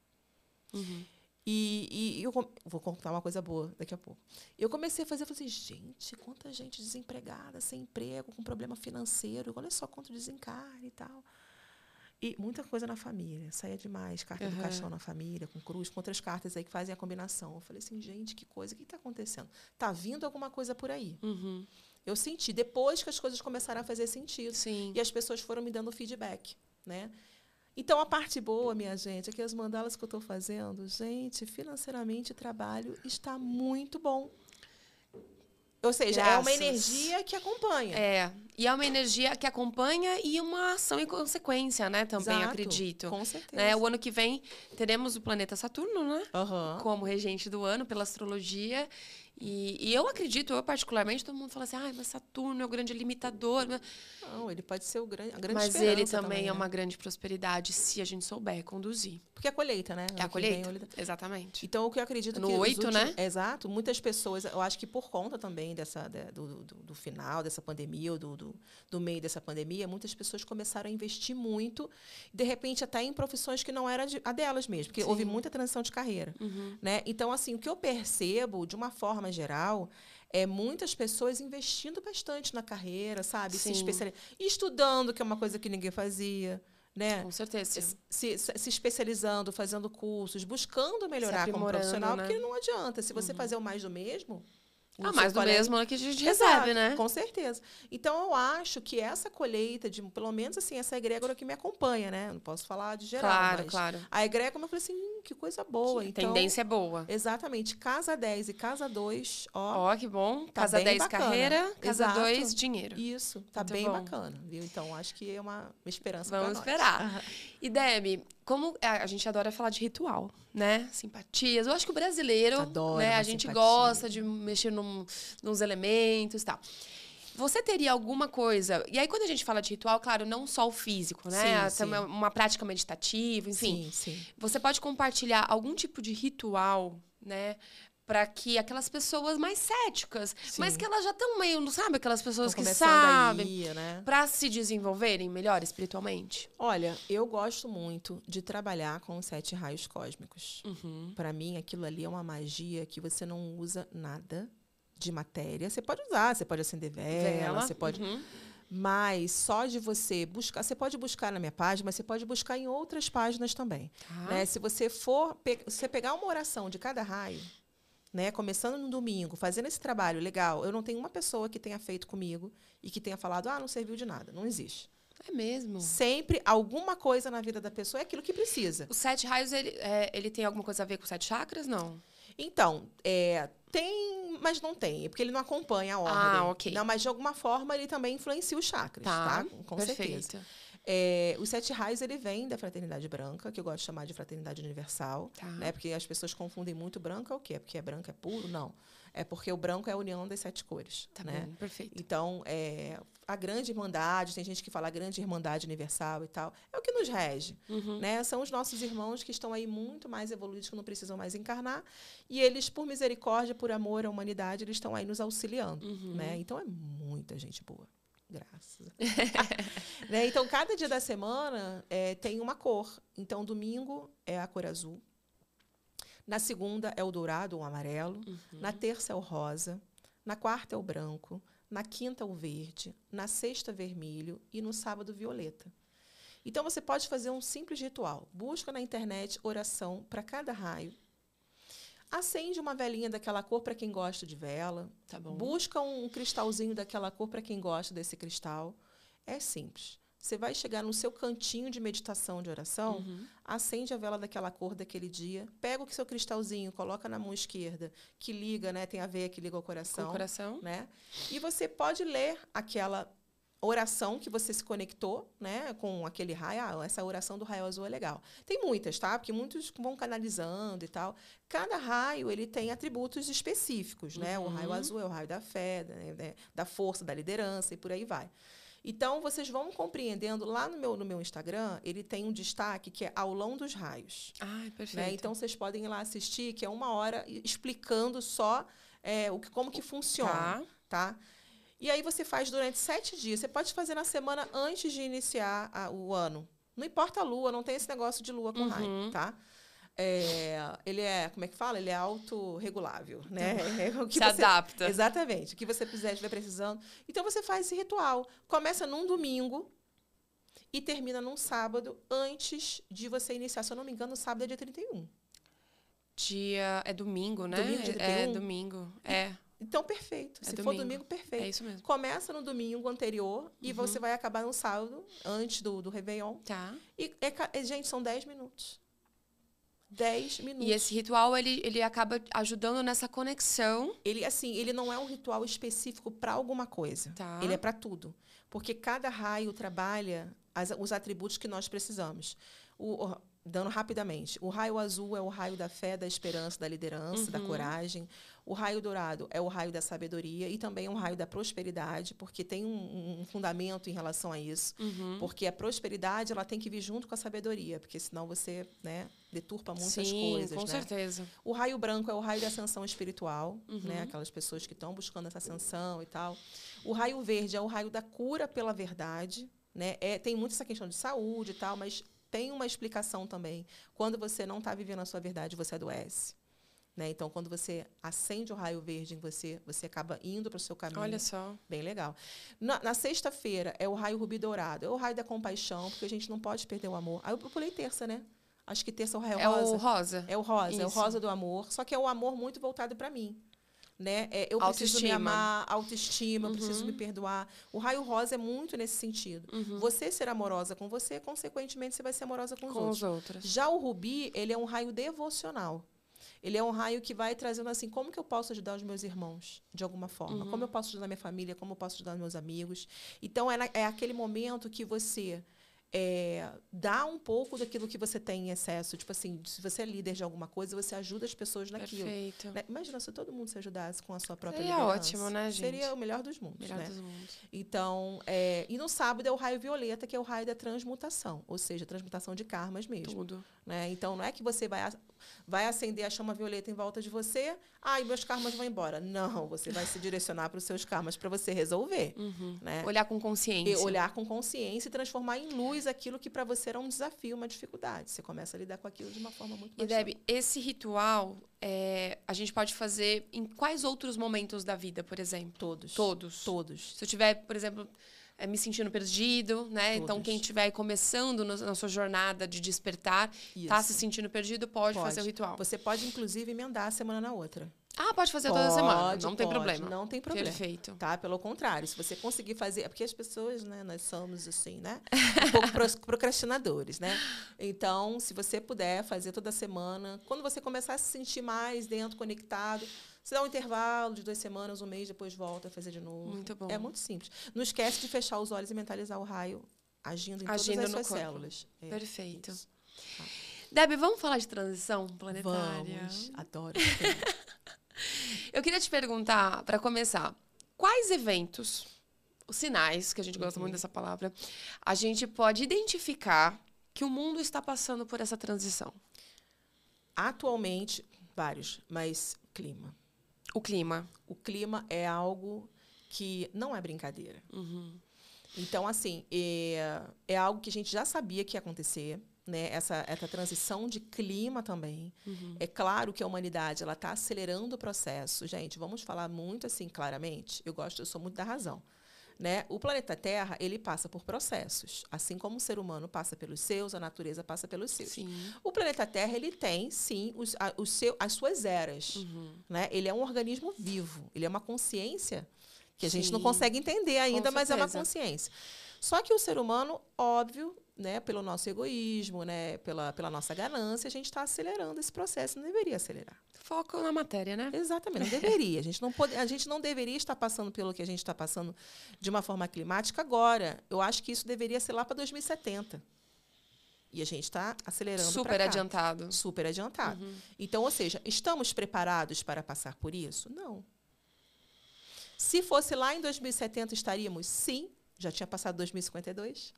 Uhum. E, e eu vou contar uma coisa boa daqui a pouco. Eu comecei a fazer, eu falei assim, gente, quanta gente desempregada, sem emprego, com problema financeiro, olha só quanto desencarne e tal. E muita coisa na família, saía demais, carta do Aham. caixão na família, com cruz, com outras cartas aí que fazem a combinação. Eu falei assim, gente, que coisa, o que está acontecendo? Tá vindo alguma coisa por aí. Uhum. Eu senti, depois que as coisas começaram a fazer sentido. Sim. E as pessoas foram me dando feedback, né? Então, a parte boa, minha gente, é que as mandalas que eu estou fazendo, gente, financeiramente, o trabalho está muito bom. Ou seja, é uma Graças. energia que acompanha. É. E é uma energia que acompanha e uma ação em consequência, né? Também Exato, acredito. Com certeza. Né? O ano que vem teremos o planeta Saturno, né? Aham. Como regente do ano pela astrologia. E, e eu acredito, eu particularmente, todo mundo fala assim, ah, mas Saturno é o grande limitador. mas- Não, ele pode ser o grande, a grande Mas ele também, é né? uma grande prosperidade se a gente souber conduzir. Porque é a colheita, né? É a vem, colheita. olha- Exatamente. Então, o que eu acredito No que... últimos- né? Exato. Muitas pessoas, eu acho que por conta também dessa, de- do, do, do final dessa pandemia, ou do, do, do meio dessa pandemia, muitas pessoas começaram a investir muito, de repente até em profissões que não era de- a delas mesmo, porque Sim. houve muita transição de carreira. Uhum. Né? Então, assim, o que eu percebo, de uma forma geral, é muitas pessoas investindo bastante na carreira, sabe? Se Sim. especiali- Estudando, que é uma coisa que ninguém fazia, né? Com certeza. se, se- se especializando, fazendo cursos, buscando melhorar como profissional, né? porque não adianta. Se você fazer o mais do mesmo. Ah, mais do colega- mesmo é que a gente Exato, recebe, né? Com certeza. Então, eu acho que essa colheita, de, pelo menos assim, essa egrégora que me acompanha, né? Não posso falar de geral, Claro, claro. a egrégora, eu falei assim, hum, que coisa boa. A então, tendência é boa. Exatamente. Casa 10 e casa 2, ó. Ó, que bom. Tá casa bem 10, bacana. carreira. Casa Exato. 2, dinheiro. Isso, tá Muito bem bom. bacana, viu? Então, acho que é uma, esperança Vamos nós. esperar. Aham. E Deb, como a a gente adora falar de ritual, né? Simpatias. Eu acho que o brasileiro, Adora né? A gente simpatia. gosta de mexer num, nos elementos e tal. Você teria alguma coisa. E aí, quando a gente fala de ritual, claro, não só o físico, né? Sim, Também sim. Uma prática meditativa, enfim. Sim, sim. Você pode compartilhar algum tipo de ritual, né? Para que aquelas pessoas mais céticas, mas Sim. que elas já estão meio, não sabe? Aquelas pessoas que sabem. aí, né? Para se desenvolverem melhor espiritualmente. Olha, eu gosto muito de trabalhar com os sete raios cósmicos. Uhum. Para mim, aquilo ali é uma magia que você não usa nada de matéria. Você pode usar, você pode acender vela, você pode. Uhum. Mas só de você buscar, você pode buscar na minha página, mas você pode buscar em outras páginas também. Tá. né? Se você for, pe- você pegar uma oração de cada raio, né, começando no domingo, fazendo esse trabalho legal, eu não tenho uma pessoa que tenha feito comigo e que tenha falado, ah, não serviu de nada. Não existe. É mesmo. Sempre alguma coisa na vida da pessoa é aquilo que precisa. Os sete raios, ele, é, ele tem alguma coisa a ver com os sete chakras? Não. Então, é, tem, mas não tem, porque ele não acompanha a ordem. Ah, ok. Não, mas de alguma forma ele também influencia os chakras, tá? Com certeza. É, os sete raios ele vem da fraternidade branca, que eu gosto de chamar de fraternidade universal, Tá. né? Porque as pessoas confundem muito branco é o quê? É porque é branco é puro? Não. É porque o branco é a união das sete cores, Tá né? bom, perfeito. Então, é, a grande irmandade, tem gente que fala a grande irmandade universal e tal, é o que nos rege. Uhum. Né? São os nossos irmãos que estão aí muito mais evoluídos, que não precisam mais encarnar. E eles, por misericórdia, por amor à humanidade, eles estão aí nos auxiliando. Uhum. Né? Então, é muita gente boa. Graças. né? Então, cada dia da semana é, tem uma cor. Então, domingo é a cor azul. Na segunda é o dourado ou amarelo. Uhum. Na terça é o rosa. Na quarta é o branco. Na quinta, o verde. Na sexta, vermelho. E no sábado, violeta. Então, você pode fazer um simples ritual. Busca na internet oração para cada raio. Acende uma velinha daquela cor para quem gosta de vela. Tá bom. Busca um cristalzinho daquela cor para quem gosta desse cristal. É simples. você vai chegar no seu cantinho de meditação, de oração, uhum. acende a vela daquela cor daquele dia, pega o seu cristalzinho, coloca na mão esquerda, que liga, né? Tem a veia que liga ao coração. Com o coração. Né? E você pode ler aquela oração que você se conectou, né, com aquele raio, ah, essa oração do raio azul é legal. Tem muitas, tá? Porque muitos vão canalizando e tal. Cada raio, ele tem atributos específicos, né? Uhum. O raio azul é o raio da fé, né, da força, da liderança e por aí vai. Então, vocês vão compreendendo, lá no meu, no meu Instagram, ele tem um destaque que é aulão dos raios. Ai, né? perfeito. Né? Então, vocês podem ir lá assistir, que é uma hora explicando só é, o que, como que funciona, tá? tá? E aí você faz durante sete dias. Você pode fazer na semana antes de iniciar a, o ano. Não importa a lua, não tem esse negócio de lua com uhum. raio, tá? É, ele é, como é que fala? Ele é autorregulável, né? É o que Se você, adapta. Exatamente. O que você precisar, estiver precisando. Então você faz esse ritual. Começa num domingo e termina num sábado antes de você iniciar. Se eu não me engano, sábado é dia 31. Dia. É domingo, né? Domingo, dia 31? É domingo. É. Então, perfeito. É Se domingo. for domingo, perfeito. É isso mesmo. Começa no domingo anterior uhum. e você vai acabar no sábado, antes do, do Réveillon. Tá. E, é, gente, são 10 minutos. 10 minutos. E esse ritual, ele, ele acaba ajudando nessa conexão. Ele, assim, ele não é um ritual específico para alguma coisa. Tá. Ele é para tudo. Porque cada raio trabalha as, os atributos que nós precisamos. O, dando rapidamente. O raio azul é o raio da fé, da esperança, da liderança, uhum. da coragem. O raio dourado é o raio da sabedoria e também é um raio da prosperidade, porque tem um, um fundamento em relação a isso. Uhum. Porque a prosperidade ela tem que vir junto com a sabedoria, porque senão você né, deturpa muitas Sim, coisas. Com né? certeza. O raio branco é o raio da ascensão espiritual, uhum. né? aquelas pessoas que estão buscando essa ascensão e tal. O raio verde é o raio da cura pela verdade. Né? É, tem muito essa questão de saúde e tal, mas tem uma explicação também. Quando você não está vivendo a sua verdade, você adoece. Né? Então, quando você acende o raio verde em você, você acaba indo para o seu caminho. Olha só. Bem legal. Na, na sexta-feira é o raio rubi dourado. É o raio da compaixão, porque a gente não pode perder o amor. Aí eu pulei terça, né? Acho que terça é o raio é rosa. É o rosa. É o rosa. Isso. É o rosa do amor. Só que é o amor muito voltado para mim. Né? É, eu preciso me amar, autoestima, uhum. eu preciso me perdoar. O raio rosa é muito nesse sentido. Uhum. Você ser amorosa com você, consequentemente, você vai ser amorosa com os, com os outros. Já o rubi, ele é um raio devocional. Ele é um raio que vai trazendo assim, como que eu posso ajudar os meus irmãos de alguma forma? Uhum. Como eu posso ajudar minha família? Como eu posso ajudar meus amigos? Então, é, na, é aquele momento que você é, dá um pouco daquilo que você tem em excesso. Tipo assim, se você é líder de alguma coisa, você ajuda as pessoas naquilo. Perfeito. Né? Imagina se todo mundo se ajudasse com a sua própria Seria liderança. ótimo, né, gente? Seria o melhor dos mundos, melhor né? Dos mundos. Então, é, e no sábado é o raio violeta, que é o raio da transmutação, ou seja, transmutação de karmas mesmo. Tudo. Né? Então, não é que você vai vai acender a chama violeta em volta de você, ah, e meus karmas vão embora. Não, você vai se direcionar para os seus karmas para você resolver. Uhum. Né? Olhar com consciência. E olhar com consciência e transformar em luz aquilo que para você era um desafio, uma dificuldade. Você começa a lidar com aquilo de uma forma muito mais E, Deb, esse ritual é, a gente pode fazer em quais outros momentos da vida, por exemplo? Todos. Todos. Todos. Se eu tiver, por exemplo me sentindo perdido, né? Então, quem estiver começando no, na sua jornada de despertar, está se sentindo perdido, pode, pode, fazer o ritual. Você pode, inclusive, emendar a semana na outra. Ah, pode fazer pode, toda semana. Não pode, tem problema. Não tem problema. Perfeito. Tá? Pelo contrário, se você conseguir fazer. É porque as pessoas, né, nós somos assim, né? Um pouco procrastinadores, né? Então, se você puder fazer toda semana, quando você começar a se sentir mais dentro, conectado, você dá um intervalo de duas semanas, um mês, depois volta a fazer de novo. Muito bom. É muito simples. Não esquece de fechar os olhos e mentalizar o raio agindo em agindo todas as suas corpo. células. É, Perfeito. Tá. Deb, vamos falar de transição planetária? Vamos. Adoro. Eu queria te perguntar, para começar, quais eventos, os sinais, que a gente gosta uhum. muito dessa palavra, a gente pode identificar que o mundo está passando por essa transição? Atualmente, vários, mas clima. O clima. O clima é algo que não é brincadeira. Uhum. Então, assim, é, é algo que a gente já sabia que ia acontecer. Né, essa, essa transição de clima também. Uhum. É claro que a humanidade ela está acelerando o processo. Gente, vamos falar muito assim claramente. Eu gosto, eu sou muito da razão. Né? O planeta Terra ele passa por processos, assim como o ser humano passa pelos seus, a natureza passa pelos seus. Sim. O planeta Terra ele tem sim os, a, os seu, as suas eras. Uhum. Né? Ele é um organismo vivo, ele é uma consciência que a sim. gente não consegue entender ainda, mas é uma consciência. Só que o ser humano, óbvio, né, pelo nosso egoísmo, né, pela, pela nossa ganância, a gente está acelerando esse processo. Não deveria acelerar. Foco na matéria, né? Exatamente, não deveria. A gente não, pode, a gente não deveria estar passando pelo que a gente está passando de uma forma climática agora. Eu acho que isso deveria ser lá para 2070. E a gente está acelerando Super adiantado. Super adiantado. Uhum. Então, ou seja, estamos preparados para passar por isso? Não. Se fosse lá em 2070, estaríamos? Sim. Já tinha passado 2052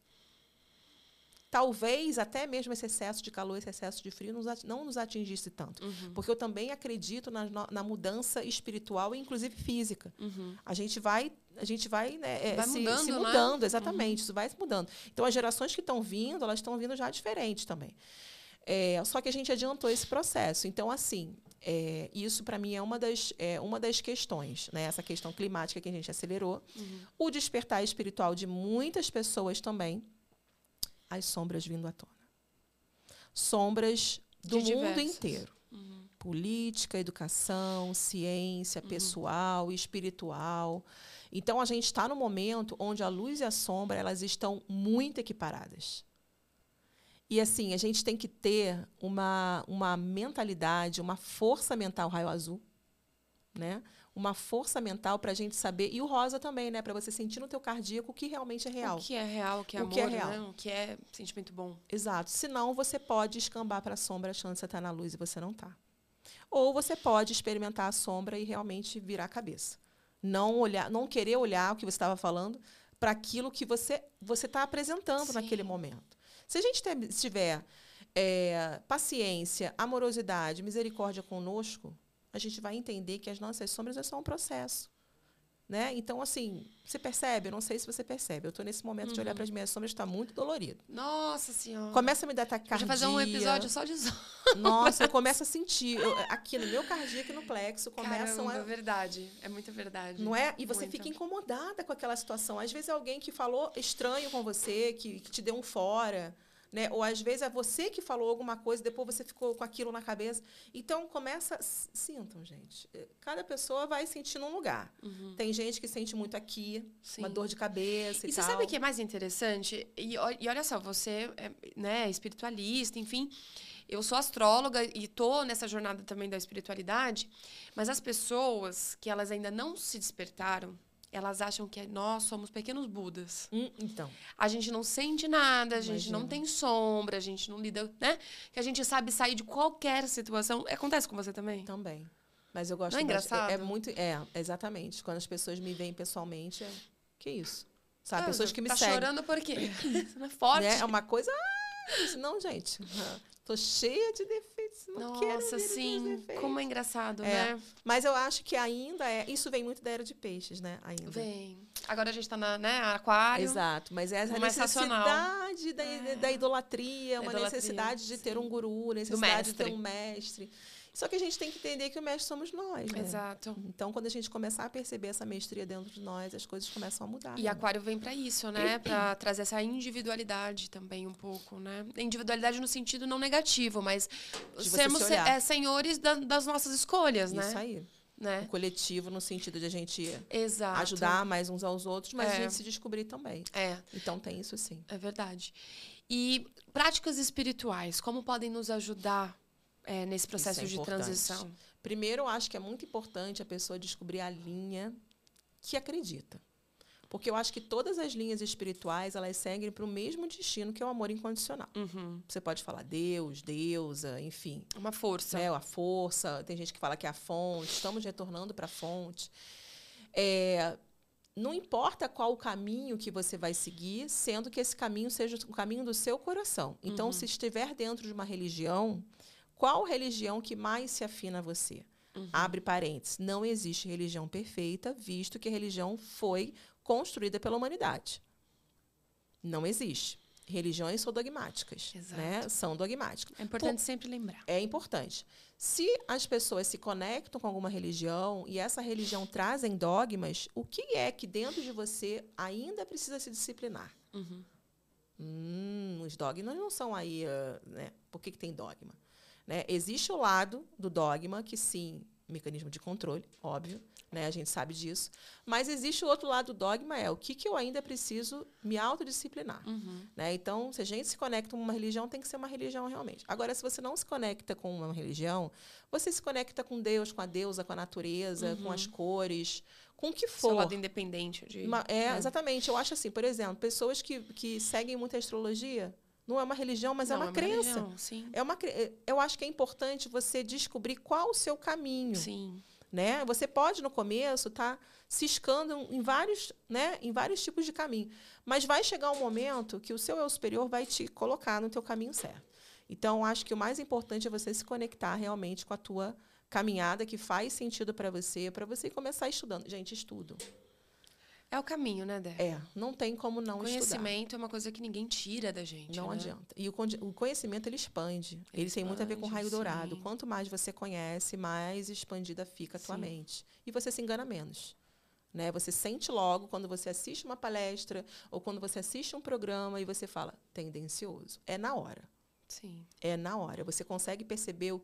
talvez até mesmo esse excesso de calor, esse excesso de frio não nos atingisse tanto. Uhum. Porque eu também acredito na, na, mudança espiritual e inclusive física. Uhum. A gente vai a gente vai, né, é, vai se, mudando, se né? mudando, né? exatamente, uhum. isso vai se mudando. Então, as gerações que estão vindo, elas estão vindo já diferentes também. É, só que a gente adiantou esse processo. Então, assim, é, isso para mim é uma das, é, uma das questões, né? essa questão climática que a gente acelerou. Uhum. O despertar espiritual de muitas pessoas também as sombras vindo à tona. Sombras do De mundo diversas. inteiro. Uhum. Política, educação, ciência, uhum. pessoal, espiritual. Então a gente está no momento onde a luz e a sombra elas estão muito equiparadas. E assim, a gente tem que ter uma, uma mentalidade, uma força mental raio azul, né? Uma força mental para a gente saber, e o rosa também, né? Para você sentir no teu cardíaco o que realmente é real. O que é real, o que é o amor, que é real. Né? o que é sentimento bom. Exato. Senão você pode escambar para a sombra achando que você está na luz e você não está. Ou você pode experimentar a sombra e realmente virar a cabeça. Não olhar, não querer olhar o que você estava falando para aquilo que você você está apresentando Sim. naquele momento. Se a gente tiver é, paciência, amorosidade, misericórdia conosco, a gente vai entender que as nossas sombras é só um processo. Né? Então, assim, você percebe? Eu não sei se você percebe. Eu estou nesse momento uhum. de olhar uhum. para as minhas sombras, está muito dolorido. Nossa Senhora. Começa a me dar taquicardia. Vou fazer um episódio só de Nossa, eu começo a sentir. Eu, aqui no meu cardíaco e no plexo começam Caramba, a. É verdade. É muita verdade. Não é? E você Muita. fica incomodada com aquela situação. Às vezes é alguém que falou estranho com você, que, que te deu um fora né? Ou às vezes é você que falou alguma coisa, depois você ficou com aquilo na cabeça. Então começa, sintam, gente. Eh, cada pessoa vai sentir num lugar. Uhum. Tem gente que sente muito aqui, Sim. uma dor de cabeça e, e você sabe o que é mais interessante? E, e olha só, você é né, espiritualista, enfim. Eu sou astróloga e tô nessa jornada também da espiritualidade, mas as pessoas que elas ainda não se despertaram, elas acham que nós somos pequenos budas. Hum, então. A gente não sente nada, a Imagina. gente não tem sombra, a gente não lida, né? Que a gente sabe sair de qualquer situação. Acontece com você também? Também. Mas eu gosto Não é engraçado? É, é, muito. É, exatamente. Quando as pessoas me veem pessoalmente, é. Que isso? Sabe? Ah, pessoas que me tá seguem. Tá chorando por quê? Você não é forte. Né? É uma coisa. Ah, não, gente. Tô cheia de defeitos. Não Nossa, sim. Como é engraçado, é. né? Mas eu acho que ainda é. Isso vem muito da era de peixes, né? Ainda. Vem. Agora a gente tá na né, aquário. Exato. Mas é essa necessidade da, é. da idolatria, uma idolatria, necessidade de sim. ter um guru, necessidade de ter um mestre. Só que a gente tem que entender que o mestre somos nós, né? Exato. Então, quando a gente começar a perceber essa mestria dentro de nós, as coisas começam a mudar. E né? Aquário vem para isso, né? para trazer essa individualidade também um pouco, né? Individualidade no sentido não negativo, mas sermos se é, senhores da, das nossas escolhas, isso né? Isso aí. Né? O coletivo no sentido de a gente Exato. ajudar mais uns aos outros, mas é. a gente se descobrir também. É. Então tem isso sim. É verdade. E práticas espirituais, como podem nos ajudar é, nesse processo é de transição? Primeiro, eu acho que é muito importante a pessoa descobrir a linha que acredita. Porque eu acho que todas as linhas espirituais, elas seguem para o mesmo destino, que é o amor incondicional. Uhum. Você pode falar Deus, deusa, enfim. Uma força. É, a força. Tem gente que fala que é a fonte. Estamos retornando para a fonte. É, não importa qual o caminho que você vai seguir, sendo que esse caminho seja o caminho do seu coração. Então, uhum. se estiver dentro de uma religião, qual religião que mais se afina a você? Uhum. Abre parênteses. Não existe religião perfeita, visto que a religião foi construída pela humanidade. Não existe. Religiões são dogmáticas. Né? São dogmáticas. É importante Por... sempre lembrar. É importante. Se as pessoas se conectam com alguma religião e essa religião trazem dogmas, o que é que dentro de você ainda precisa se disciplinar? Uhum. Hum, os dogmas não são aí. Uh, né? Por que, que tem dogma? Né? Existe o lado do dogma que, sim, mecanismo de controle, óbvio, né? A gente sabe disso. Mas existe o outro lado do dogma, é o que, que eu ainda preciso me autodisciplinar. Uhum. Né? Então, se a gente se conecta com uma religião, tem que ser uma religião realmente. Agora, se você não se conecta com uma religião, você se conecta com Deus, com a deusa, com a natureza, com as cores, com o que Seu for. lado independente. De, Uma- é, né? exatamente. Eu acho assim, por exemplo, pessoas que, que seguem muita astrologia, não é uma religião, mas é Não, uma crença. religião, Sim. É uma, cre- eu acho que é importante você descobrir qual o seu caminho, Sim. né? Você pode no começo estar ciscando em vários, né, em vários tipos de caminho, mas vai chegar um momento que o seu eu superior vai te colocar no teu caminho certo. Então, acho que o mais importante é você se conectar realmente com a tua caminhada que faz sentido para você, para você começar estudando. Gente, estudo. É o caminho, né, Dé? É, não tem como não estudar. Conhecimento é uma coisa que ninguém tira da gente. Não né? adianta. E o, o conhecimento ele expande. Ele, Ele tem muito a ver com o expande, raio dourado. sim. Quanto mais você conhece, mais expandida fica a tua Sim. mente. E você se engana menos. Né? Você sente logo quando você assiste uma palestra ou quando você assiste um programa e você fala tendencioso. É na hora. Sim. É na hora. Você consegue perceber o-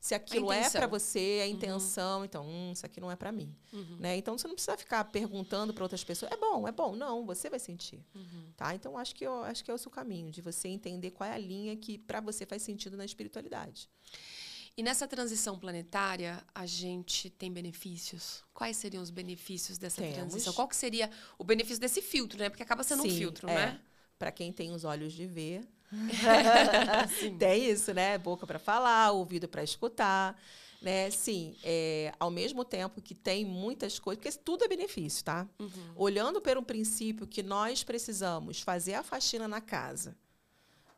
se aquilo é para você, a intenção. Então, hum, isso aqui não é para mim. Uhum. Né? Então, você não precisa ficar perguntando para outras pessoas. É bom, é bom. Não, você vai sentir. Uhum. Tá? Então, acho que, eu, acho que é o seu caminho, de você entender qual é a linha que para você faz sentido na espiritualidade. E nessa transição planetária, a gente tem benefícios? Quais seriam os benefícios dessa Temos. transição? Qual que seria o benefício desse filtro, né? Porque acaba sendo um Sim, filtro, é. né? Para quem tem os olhos de ver. tem isso, né? Boca para falar, ouvido para escutar. Né? Sim, é, ao mesmo tempo que tem muitas coisas, porque tudo é benefício, tá? Uhum. Olhando pelo princípio que nós precisamos fazer a faxina na casa,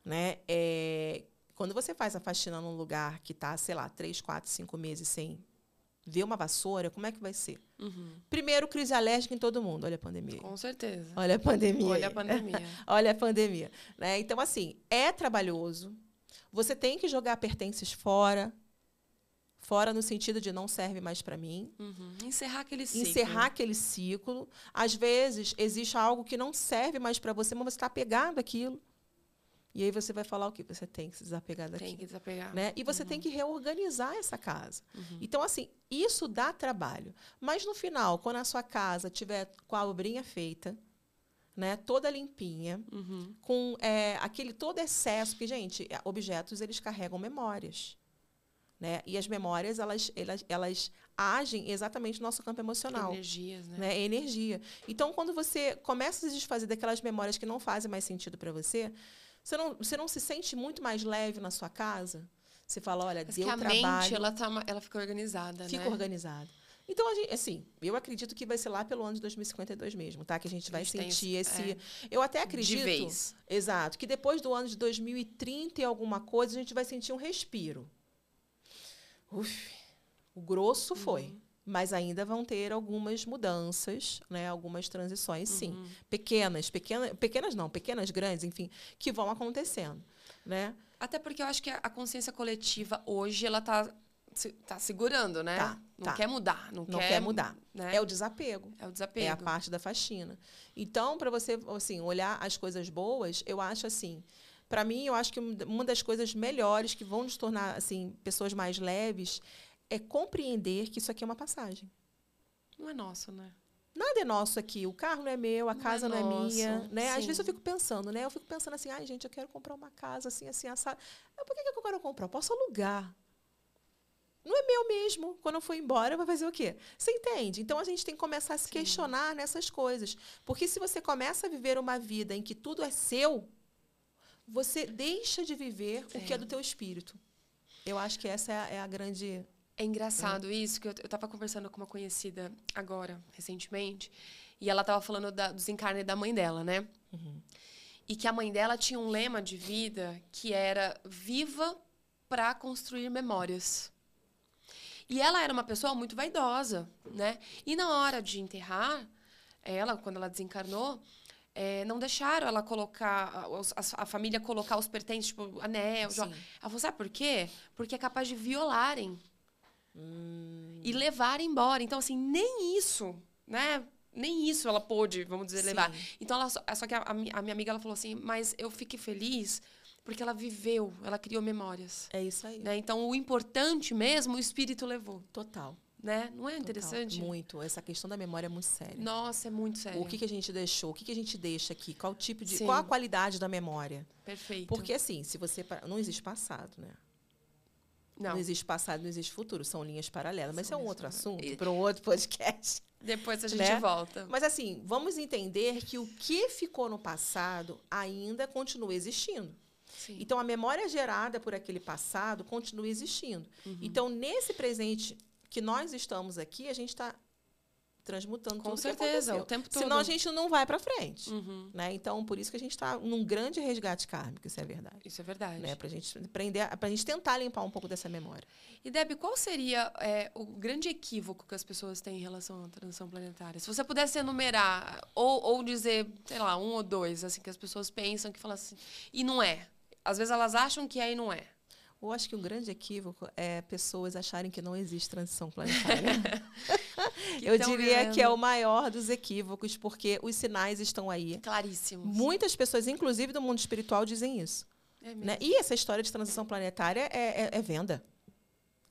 né? É, quando você faz a faxina num lugar que está, sei lá, três, quatro, cinco meses sem ver uma vassoura, como é que vai ser? Uhum. Primeiro, crise alérgica em todo mundo. Olha a pandemia. Com certeza. Olha a pandemia. Olha a pandemia. Olha a pandemia. Né? Então, assim, é trabalhoso. Você tem que jogar pertences fora. Fora no sentido de não serve mais para mim. Uhum. Encerrar aquele ciclo. Encerrar aquele ciclo. Às vezes, existe algo que não serve mais para você, mas você está apegado àquilo. E aí você vai falar o que? Você tem que se desapegar daquilo. Tem que desapegar. Né? E você tem que reorganizar essa casa. Uhum. Então, assim, isso dá trabalho. Mas no final, quando a sua casa tiver com a obrinha feita, né, toda limpinha, Uhum. com é, aquele todo excesso, porque, gente, é, objetos eles carregam memórias. Né? E as memórias, elas, elas, elas agem exatamente no nosso campo emocional. Energias, né? Né? É energia. Então, quando você começa a se desfazer daquelas memórias que não fazem mais sentido para você, você não, você não se sente muito mais leve na sua casa? Você fala, olha, Mas deu que a trabalho, mente, ela, tá, ela fica organizada, fica né? organizado. Então, a gente, assim, eu acredito que vai ser lá pelo ano de 2052 mesmo, tá? Que a gente vai A gente sentir esse- esse... é. Eu até acredito... De vez. Exato. Que depois do ano de 2030 e alguma coisa, a gente vai sentir um respiro. Uf, o grosso foi. Uhum. Mas ainda vão ter algumas mudanças, né? algumas transições, sim. Uhum. Pequenas, pequenas, pequenas não, pequenas, grandes, enfim, que vão acontecendo. Né? Até porque eu acho que a consciência coletiva hoje, ela tá, se- tá segurando, né? Tá, não tá. quer mudar. Não, Não quer, quer mudar. Né? É o desapego. É o desapego. É a parte da faxina. Então, para você assim, olhar as coisas boas, eu acho assim. Para mim, eu acho que um- uma das coisas melhores que vão nos tornar assim pessoas mais leves é compreender que isso aqui é uma passagem. Não é nosso, né? Nada é nosso aqui. O carro não é meu, a Não é casa não é, minha, né? Às vezes eu fico pensando, né? Eu fico pensando assim, ai, gente, eu quero comprar uma casa assim, assim, assada. Por que que eu quero comprar? Eu posso alugar. Não é meu mesmo. Quando eu for embora, eu vou fazer o quê? Você entende? Então a gente tem que começar a se Sim. questionar nessas coisas. Porque se você começa a viver uma vida em que tudo é seu, você deixa de viver o que é É. do teu espírito. Eu acho que essa é a, é a grande. É engraçado isso, que eu, eu tava conversando com uma conhecida agora, recentemente, e ela tava falando da, do desencarne da mãe dela, né? E que a mãe dela tinha um lema de vida que era viva para construir memórias. E ela era uma pessoa muito vaidosa, né? E na hora de enterrar ela, quando ela desencarnou, eh, não deixaram ela colocar, a, a, família colocar os pertences, tipo, anel. Ela falou, sabe por quê? Porque é capaz de violarem e levar embora. Então, assim, nem isso, né? Nem isso ela pôde, vamos dizer, Sim. levar. Então, ela, só só que a, a mi- a minha amiga, ela falou assim, mas eu fiquei feliz porque ela viveu, ela criou memórias. É isso aí. Né? Então, o importante mesmo, o espírito levou. Total. né? Não é Total, interessante? Muito. Essa questão da memória é muito séria. Nossa, é muito sério. O que, que a gente deixou? O que, que a gente deixa aqui? Qual o tipo de. Sim. Qual a qualidade da memória? Perfeito. Porque, assim, se você. Não existe passado, né? Não. Não, existe passado, não existe futuro. São linhas paralelas. Mas São isso é um outro assunto E- para um outro podcast. depois a gente né? volta. Mas, assim, vamos entender que o que ficou no passado ainda continua existindo. Sim. Então, a memória gerada por aquele passado continua existindo. Uhum. Então, nesse presente que nós estamos aqui, a gente está transmutando Com tudo certeza, o tempo todo. Senão, a gente não vai para frente. Uhum. Né? Então, por isso que a gente está num grande resgate kármico, isso é verdade. Isso é verdade. Né? Para a gente aprender, para a gente tentar limpar um pouco dessa memória. E, Deb, qual seria é, o grande equívoco que as pessoas têm em relação à transição planetária? Se você pudesse enumerar, ou, ou dizer, sei lá, um ou dois, assim, que as pessoas pensam, que falam assim, e não é. Às vezes elas acham que é e não é. Eu acho que o grande equívoco é pessoas acharem que não existe transição planetária. Eu diria que é o maior dos equívocos, porque os sinais estão aí. Claríssimos. Muitas pessoas, inclusive do mundo espiritual, dizem isso. É. Né? E essa história de transição planetária é, é- é venda.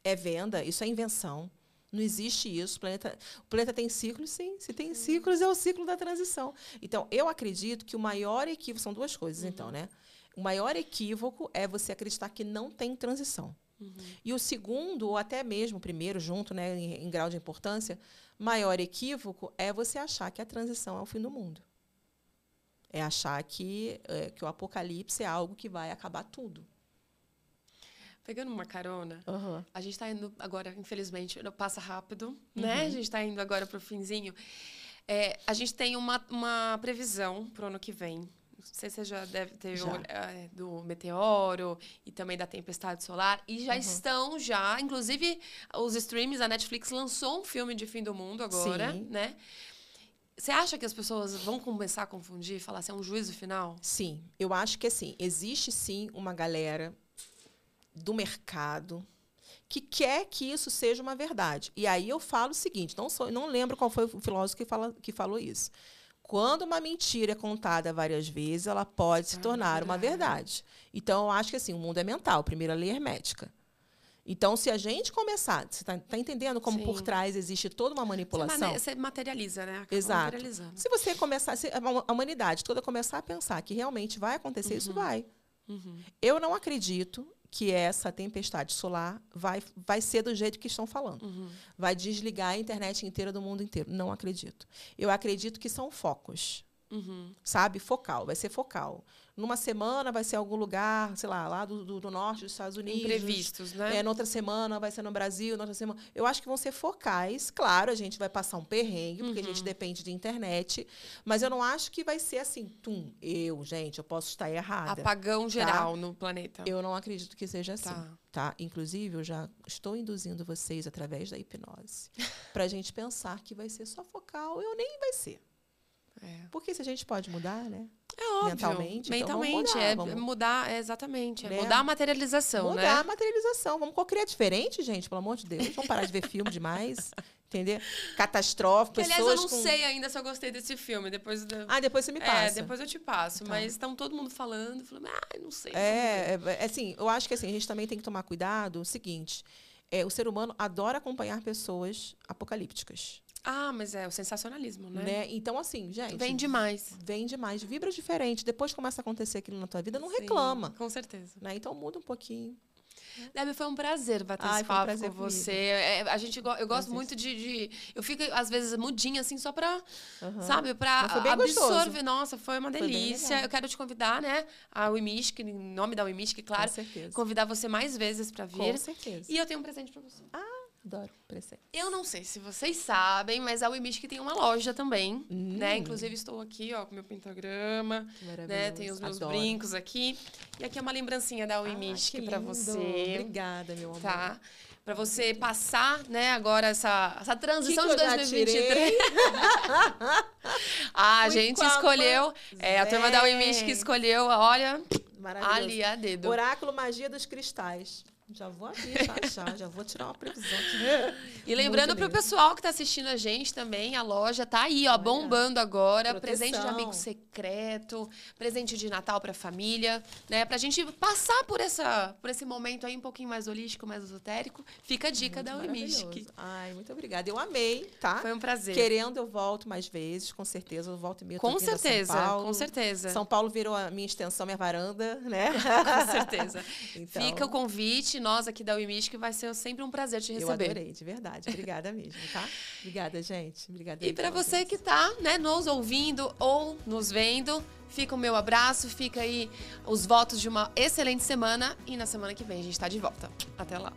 É venda, isso é invenção. Não existe isso. O planeta, o planeta tem ciclos, sim. Se tem ciclos, é o ciclo da transição. Então, eu acredito que o maior equívoco. São duas coisas, então, né? O maior equívoco é você acreditar que não tem transição. Uhum. E o segundo, ou até mesmo o primeiro, junto, né, em, em grau de importância, maior equívoco é você achar que a transição é o fim do mundo. É achar que, é, que o apocalipse é algo que vai acabar tudo. Pegando uma carona, Uhum. a gente está indo agora, infelizmente, passa rápido, né? A gente está indo agora para o finzinho. É, a gente tem uma, uma previsão para o ano que vem. Não sei se você já deve ter Já. olh- é, do meteoro e também da tempestade solar. E já Uhum. estão, já, inclusive, os streams, a Netflix lançou um filme de fim do mundo agora, Sim. né? Você acha que as pessoas vão começar a confundir, falar assim, é um juízo final? Sim, eu acho que assim, existe sim uma galera do mercado que quer que isso seja uma verdade. E aí eu falo o seguinte, não sou, não lembro qual foi o filósofo que, fala, que falou isso. Quando uma mentira é contada várias vezes, ela pode se Ah, tornar uma verdade. Então, eu acho que assim, o mundo é mental, primeiro a lei hermética. Então, se a gente começar, você está entendendo como Sim. por trás existe toda uma manipulação? você materializa, né? Acaba Exato. Se você começar, se a huma- a humanidade toda começar a pensar que realmente vai acontecer, isso vai. Uhum. Eu não acredito que essa tempestade solar vai, vai ser do jeito que estão falando. Uhum. Vai desligar a internet inteira do mundo inteiro. Não acredito. Eu acredito que são focos. Uhum. Sabe? Focal, vai ser focal. Numa semana vai ser algum lugar, sei lá, lá do, do, do norte dos Estados Unidos. Imprevistos, né? É, noutra semana vai ser no Brasil, noutra semana. Eu acho que vão ser focais. Claro, a gente vai passar um perrengue, porque a gente Uhum. depende de internet. Mas eu não acho que vai ser assim, tum, eu, gente, eu posso estar errada. Apagão geral no planeta. Eu não acredito que seja assim. Tá. Tá. Inclusive, eu já estou induzindo vocês através da hipnose para a gente pensar que vai ser só focal. Eu nem vai ser. É. Porque se a gente pode mudar, né? É óbvio. Mentalmente, então Mentalmente, mudar, é vamos- mudar, é exatamente. É Né? mudar a materialização, mudar né? a materialização. Vamos criar diferente, gente, pelo amor de Deus. Vamos parar de ver filme demais. Entender? Catástrofe, Que, pessoas aliás, eu não com... sei ainda se eu gostei desse filme. Depois. Ah, depois você me É, passa. depois eu te passo. Tá. Mas estão todo mundo falando, falando, ah, não sei. vamos ver." É, é, é, assim, eu acho que assim, a gente também tem que tomar cuidado. O seguinte, é, o ser humano adora acompanhar pessoas apocalípticas. Ah, mas é o sensacionalismo, né? Né? Então, assim, gente. Vem demais. Vem demais, vibra diferente. Depois que começa a acontecer aquilo na tua vida, não Sim, reclama. Com certeza. Né? Então muda um pouquinho. Deb, foi um prazer bater Ai, esse foi um papo prazer com você. É, a gente, eu gosto Prazer. muito de, de- Eu fico, às vezes, mudinha, assim, só pra, Aham. sabe, pra foi bem gostoso. absorver. Nossa, foi uma Foi delícia. legal. eu quero te convidar, né, a Wimishk, em nome da Wimishk, claro. Com certeza. Convidar você mais vezes pra vir. Com certeza. E eu tenho um presente pra você. Adoro presente. Eu não sei se vocês sabem, mas a Wimishk tem uma loja também, Hum. né? Inclusive, estou aqui, ó, com meu pentagrama, Que né? Tem os meus Adoro. brincos aqui. E aqui é uma lembrancinha da Ah, que pra lindo. você. Obrigada, meu amor. Tá? Pra você passar, né, agora essa, essa transição Que de que eu já 2023. ah, a gente escolheu. É, a turma da que Zé. escolheu, olha, Maravilhoso. ali a dedo. Oráculo Magia dos Cristais. Já vou abrir, já, já, já vou tirar uma previsão. E lembrando para o pessoal que está assistindo a gente também, a loja tá aí, ó, bombando agora. Proteção. Presente de amigo secreto, presente de Natal para a família, né? Pra gente passar por, essa, por esse momento aí um pouquinho mais holístico, mais esotérico. Fica a dica muito da Uimistic. Ai, muito obrigada. Eu amei, tá? Foi um prazer. Querendo, eu volto mais vezes, com certeza. Eu volto mesmo. Com certeza, com certeza. São Paulo virou a minha extensão, minha varanda, né? com certeza. Então... Fica o convite nós aqui da que vai ser sempre um prazer te receber. Eu adorei, de verdade. Obrigada mesmo, tá? Obrigada, gente. Obrigada. E para você que está né, nos ouvindo ou nos vendo, fica o meu abraço, fica aí os votos de uma excelente semana e na semana que vem a gente está de volta. Até lá.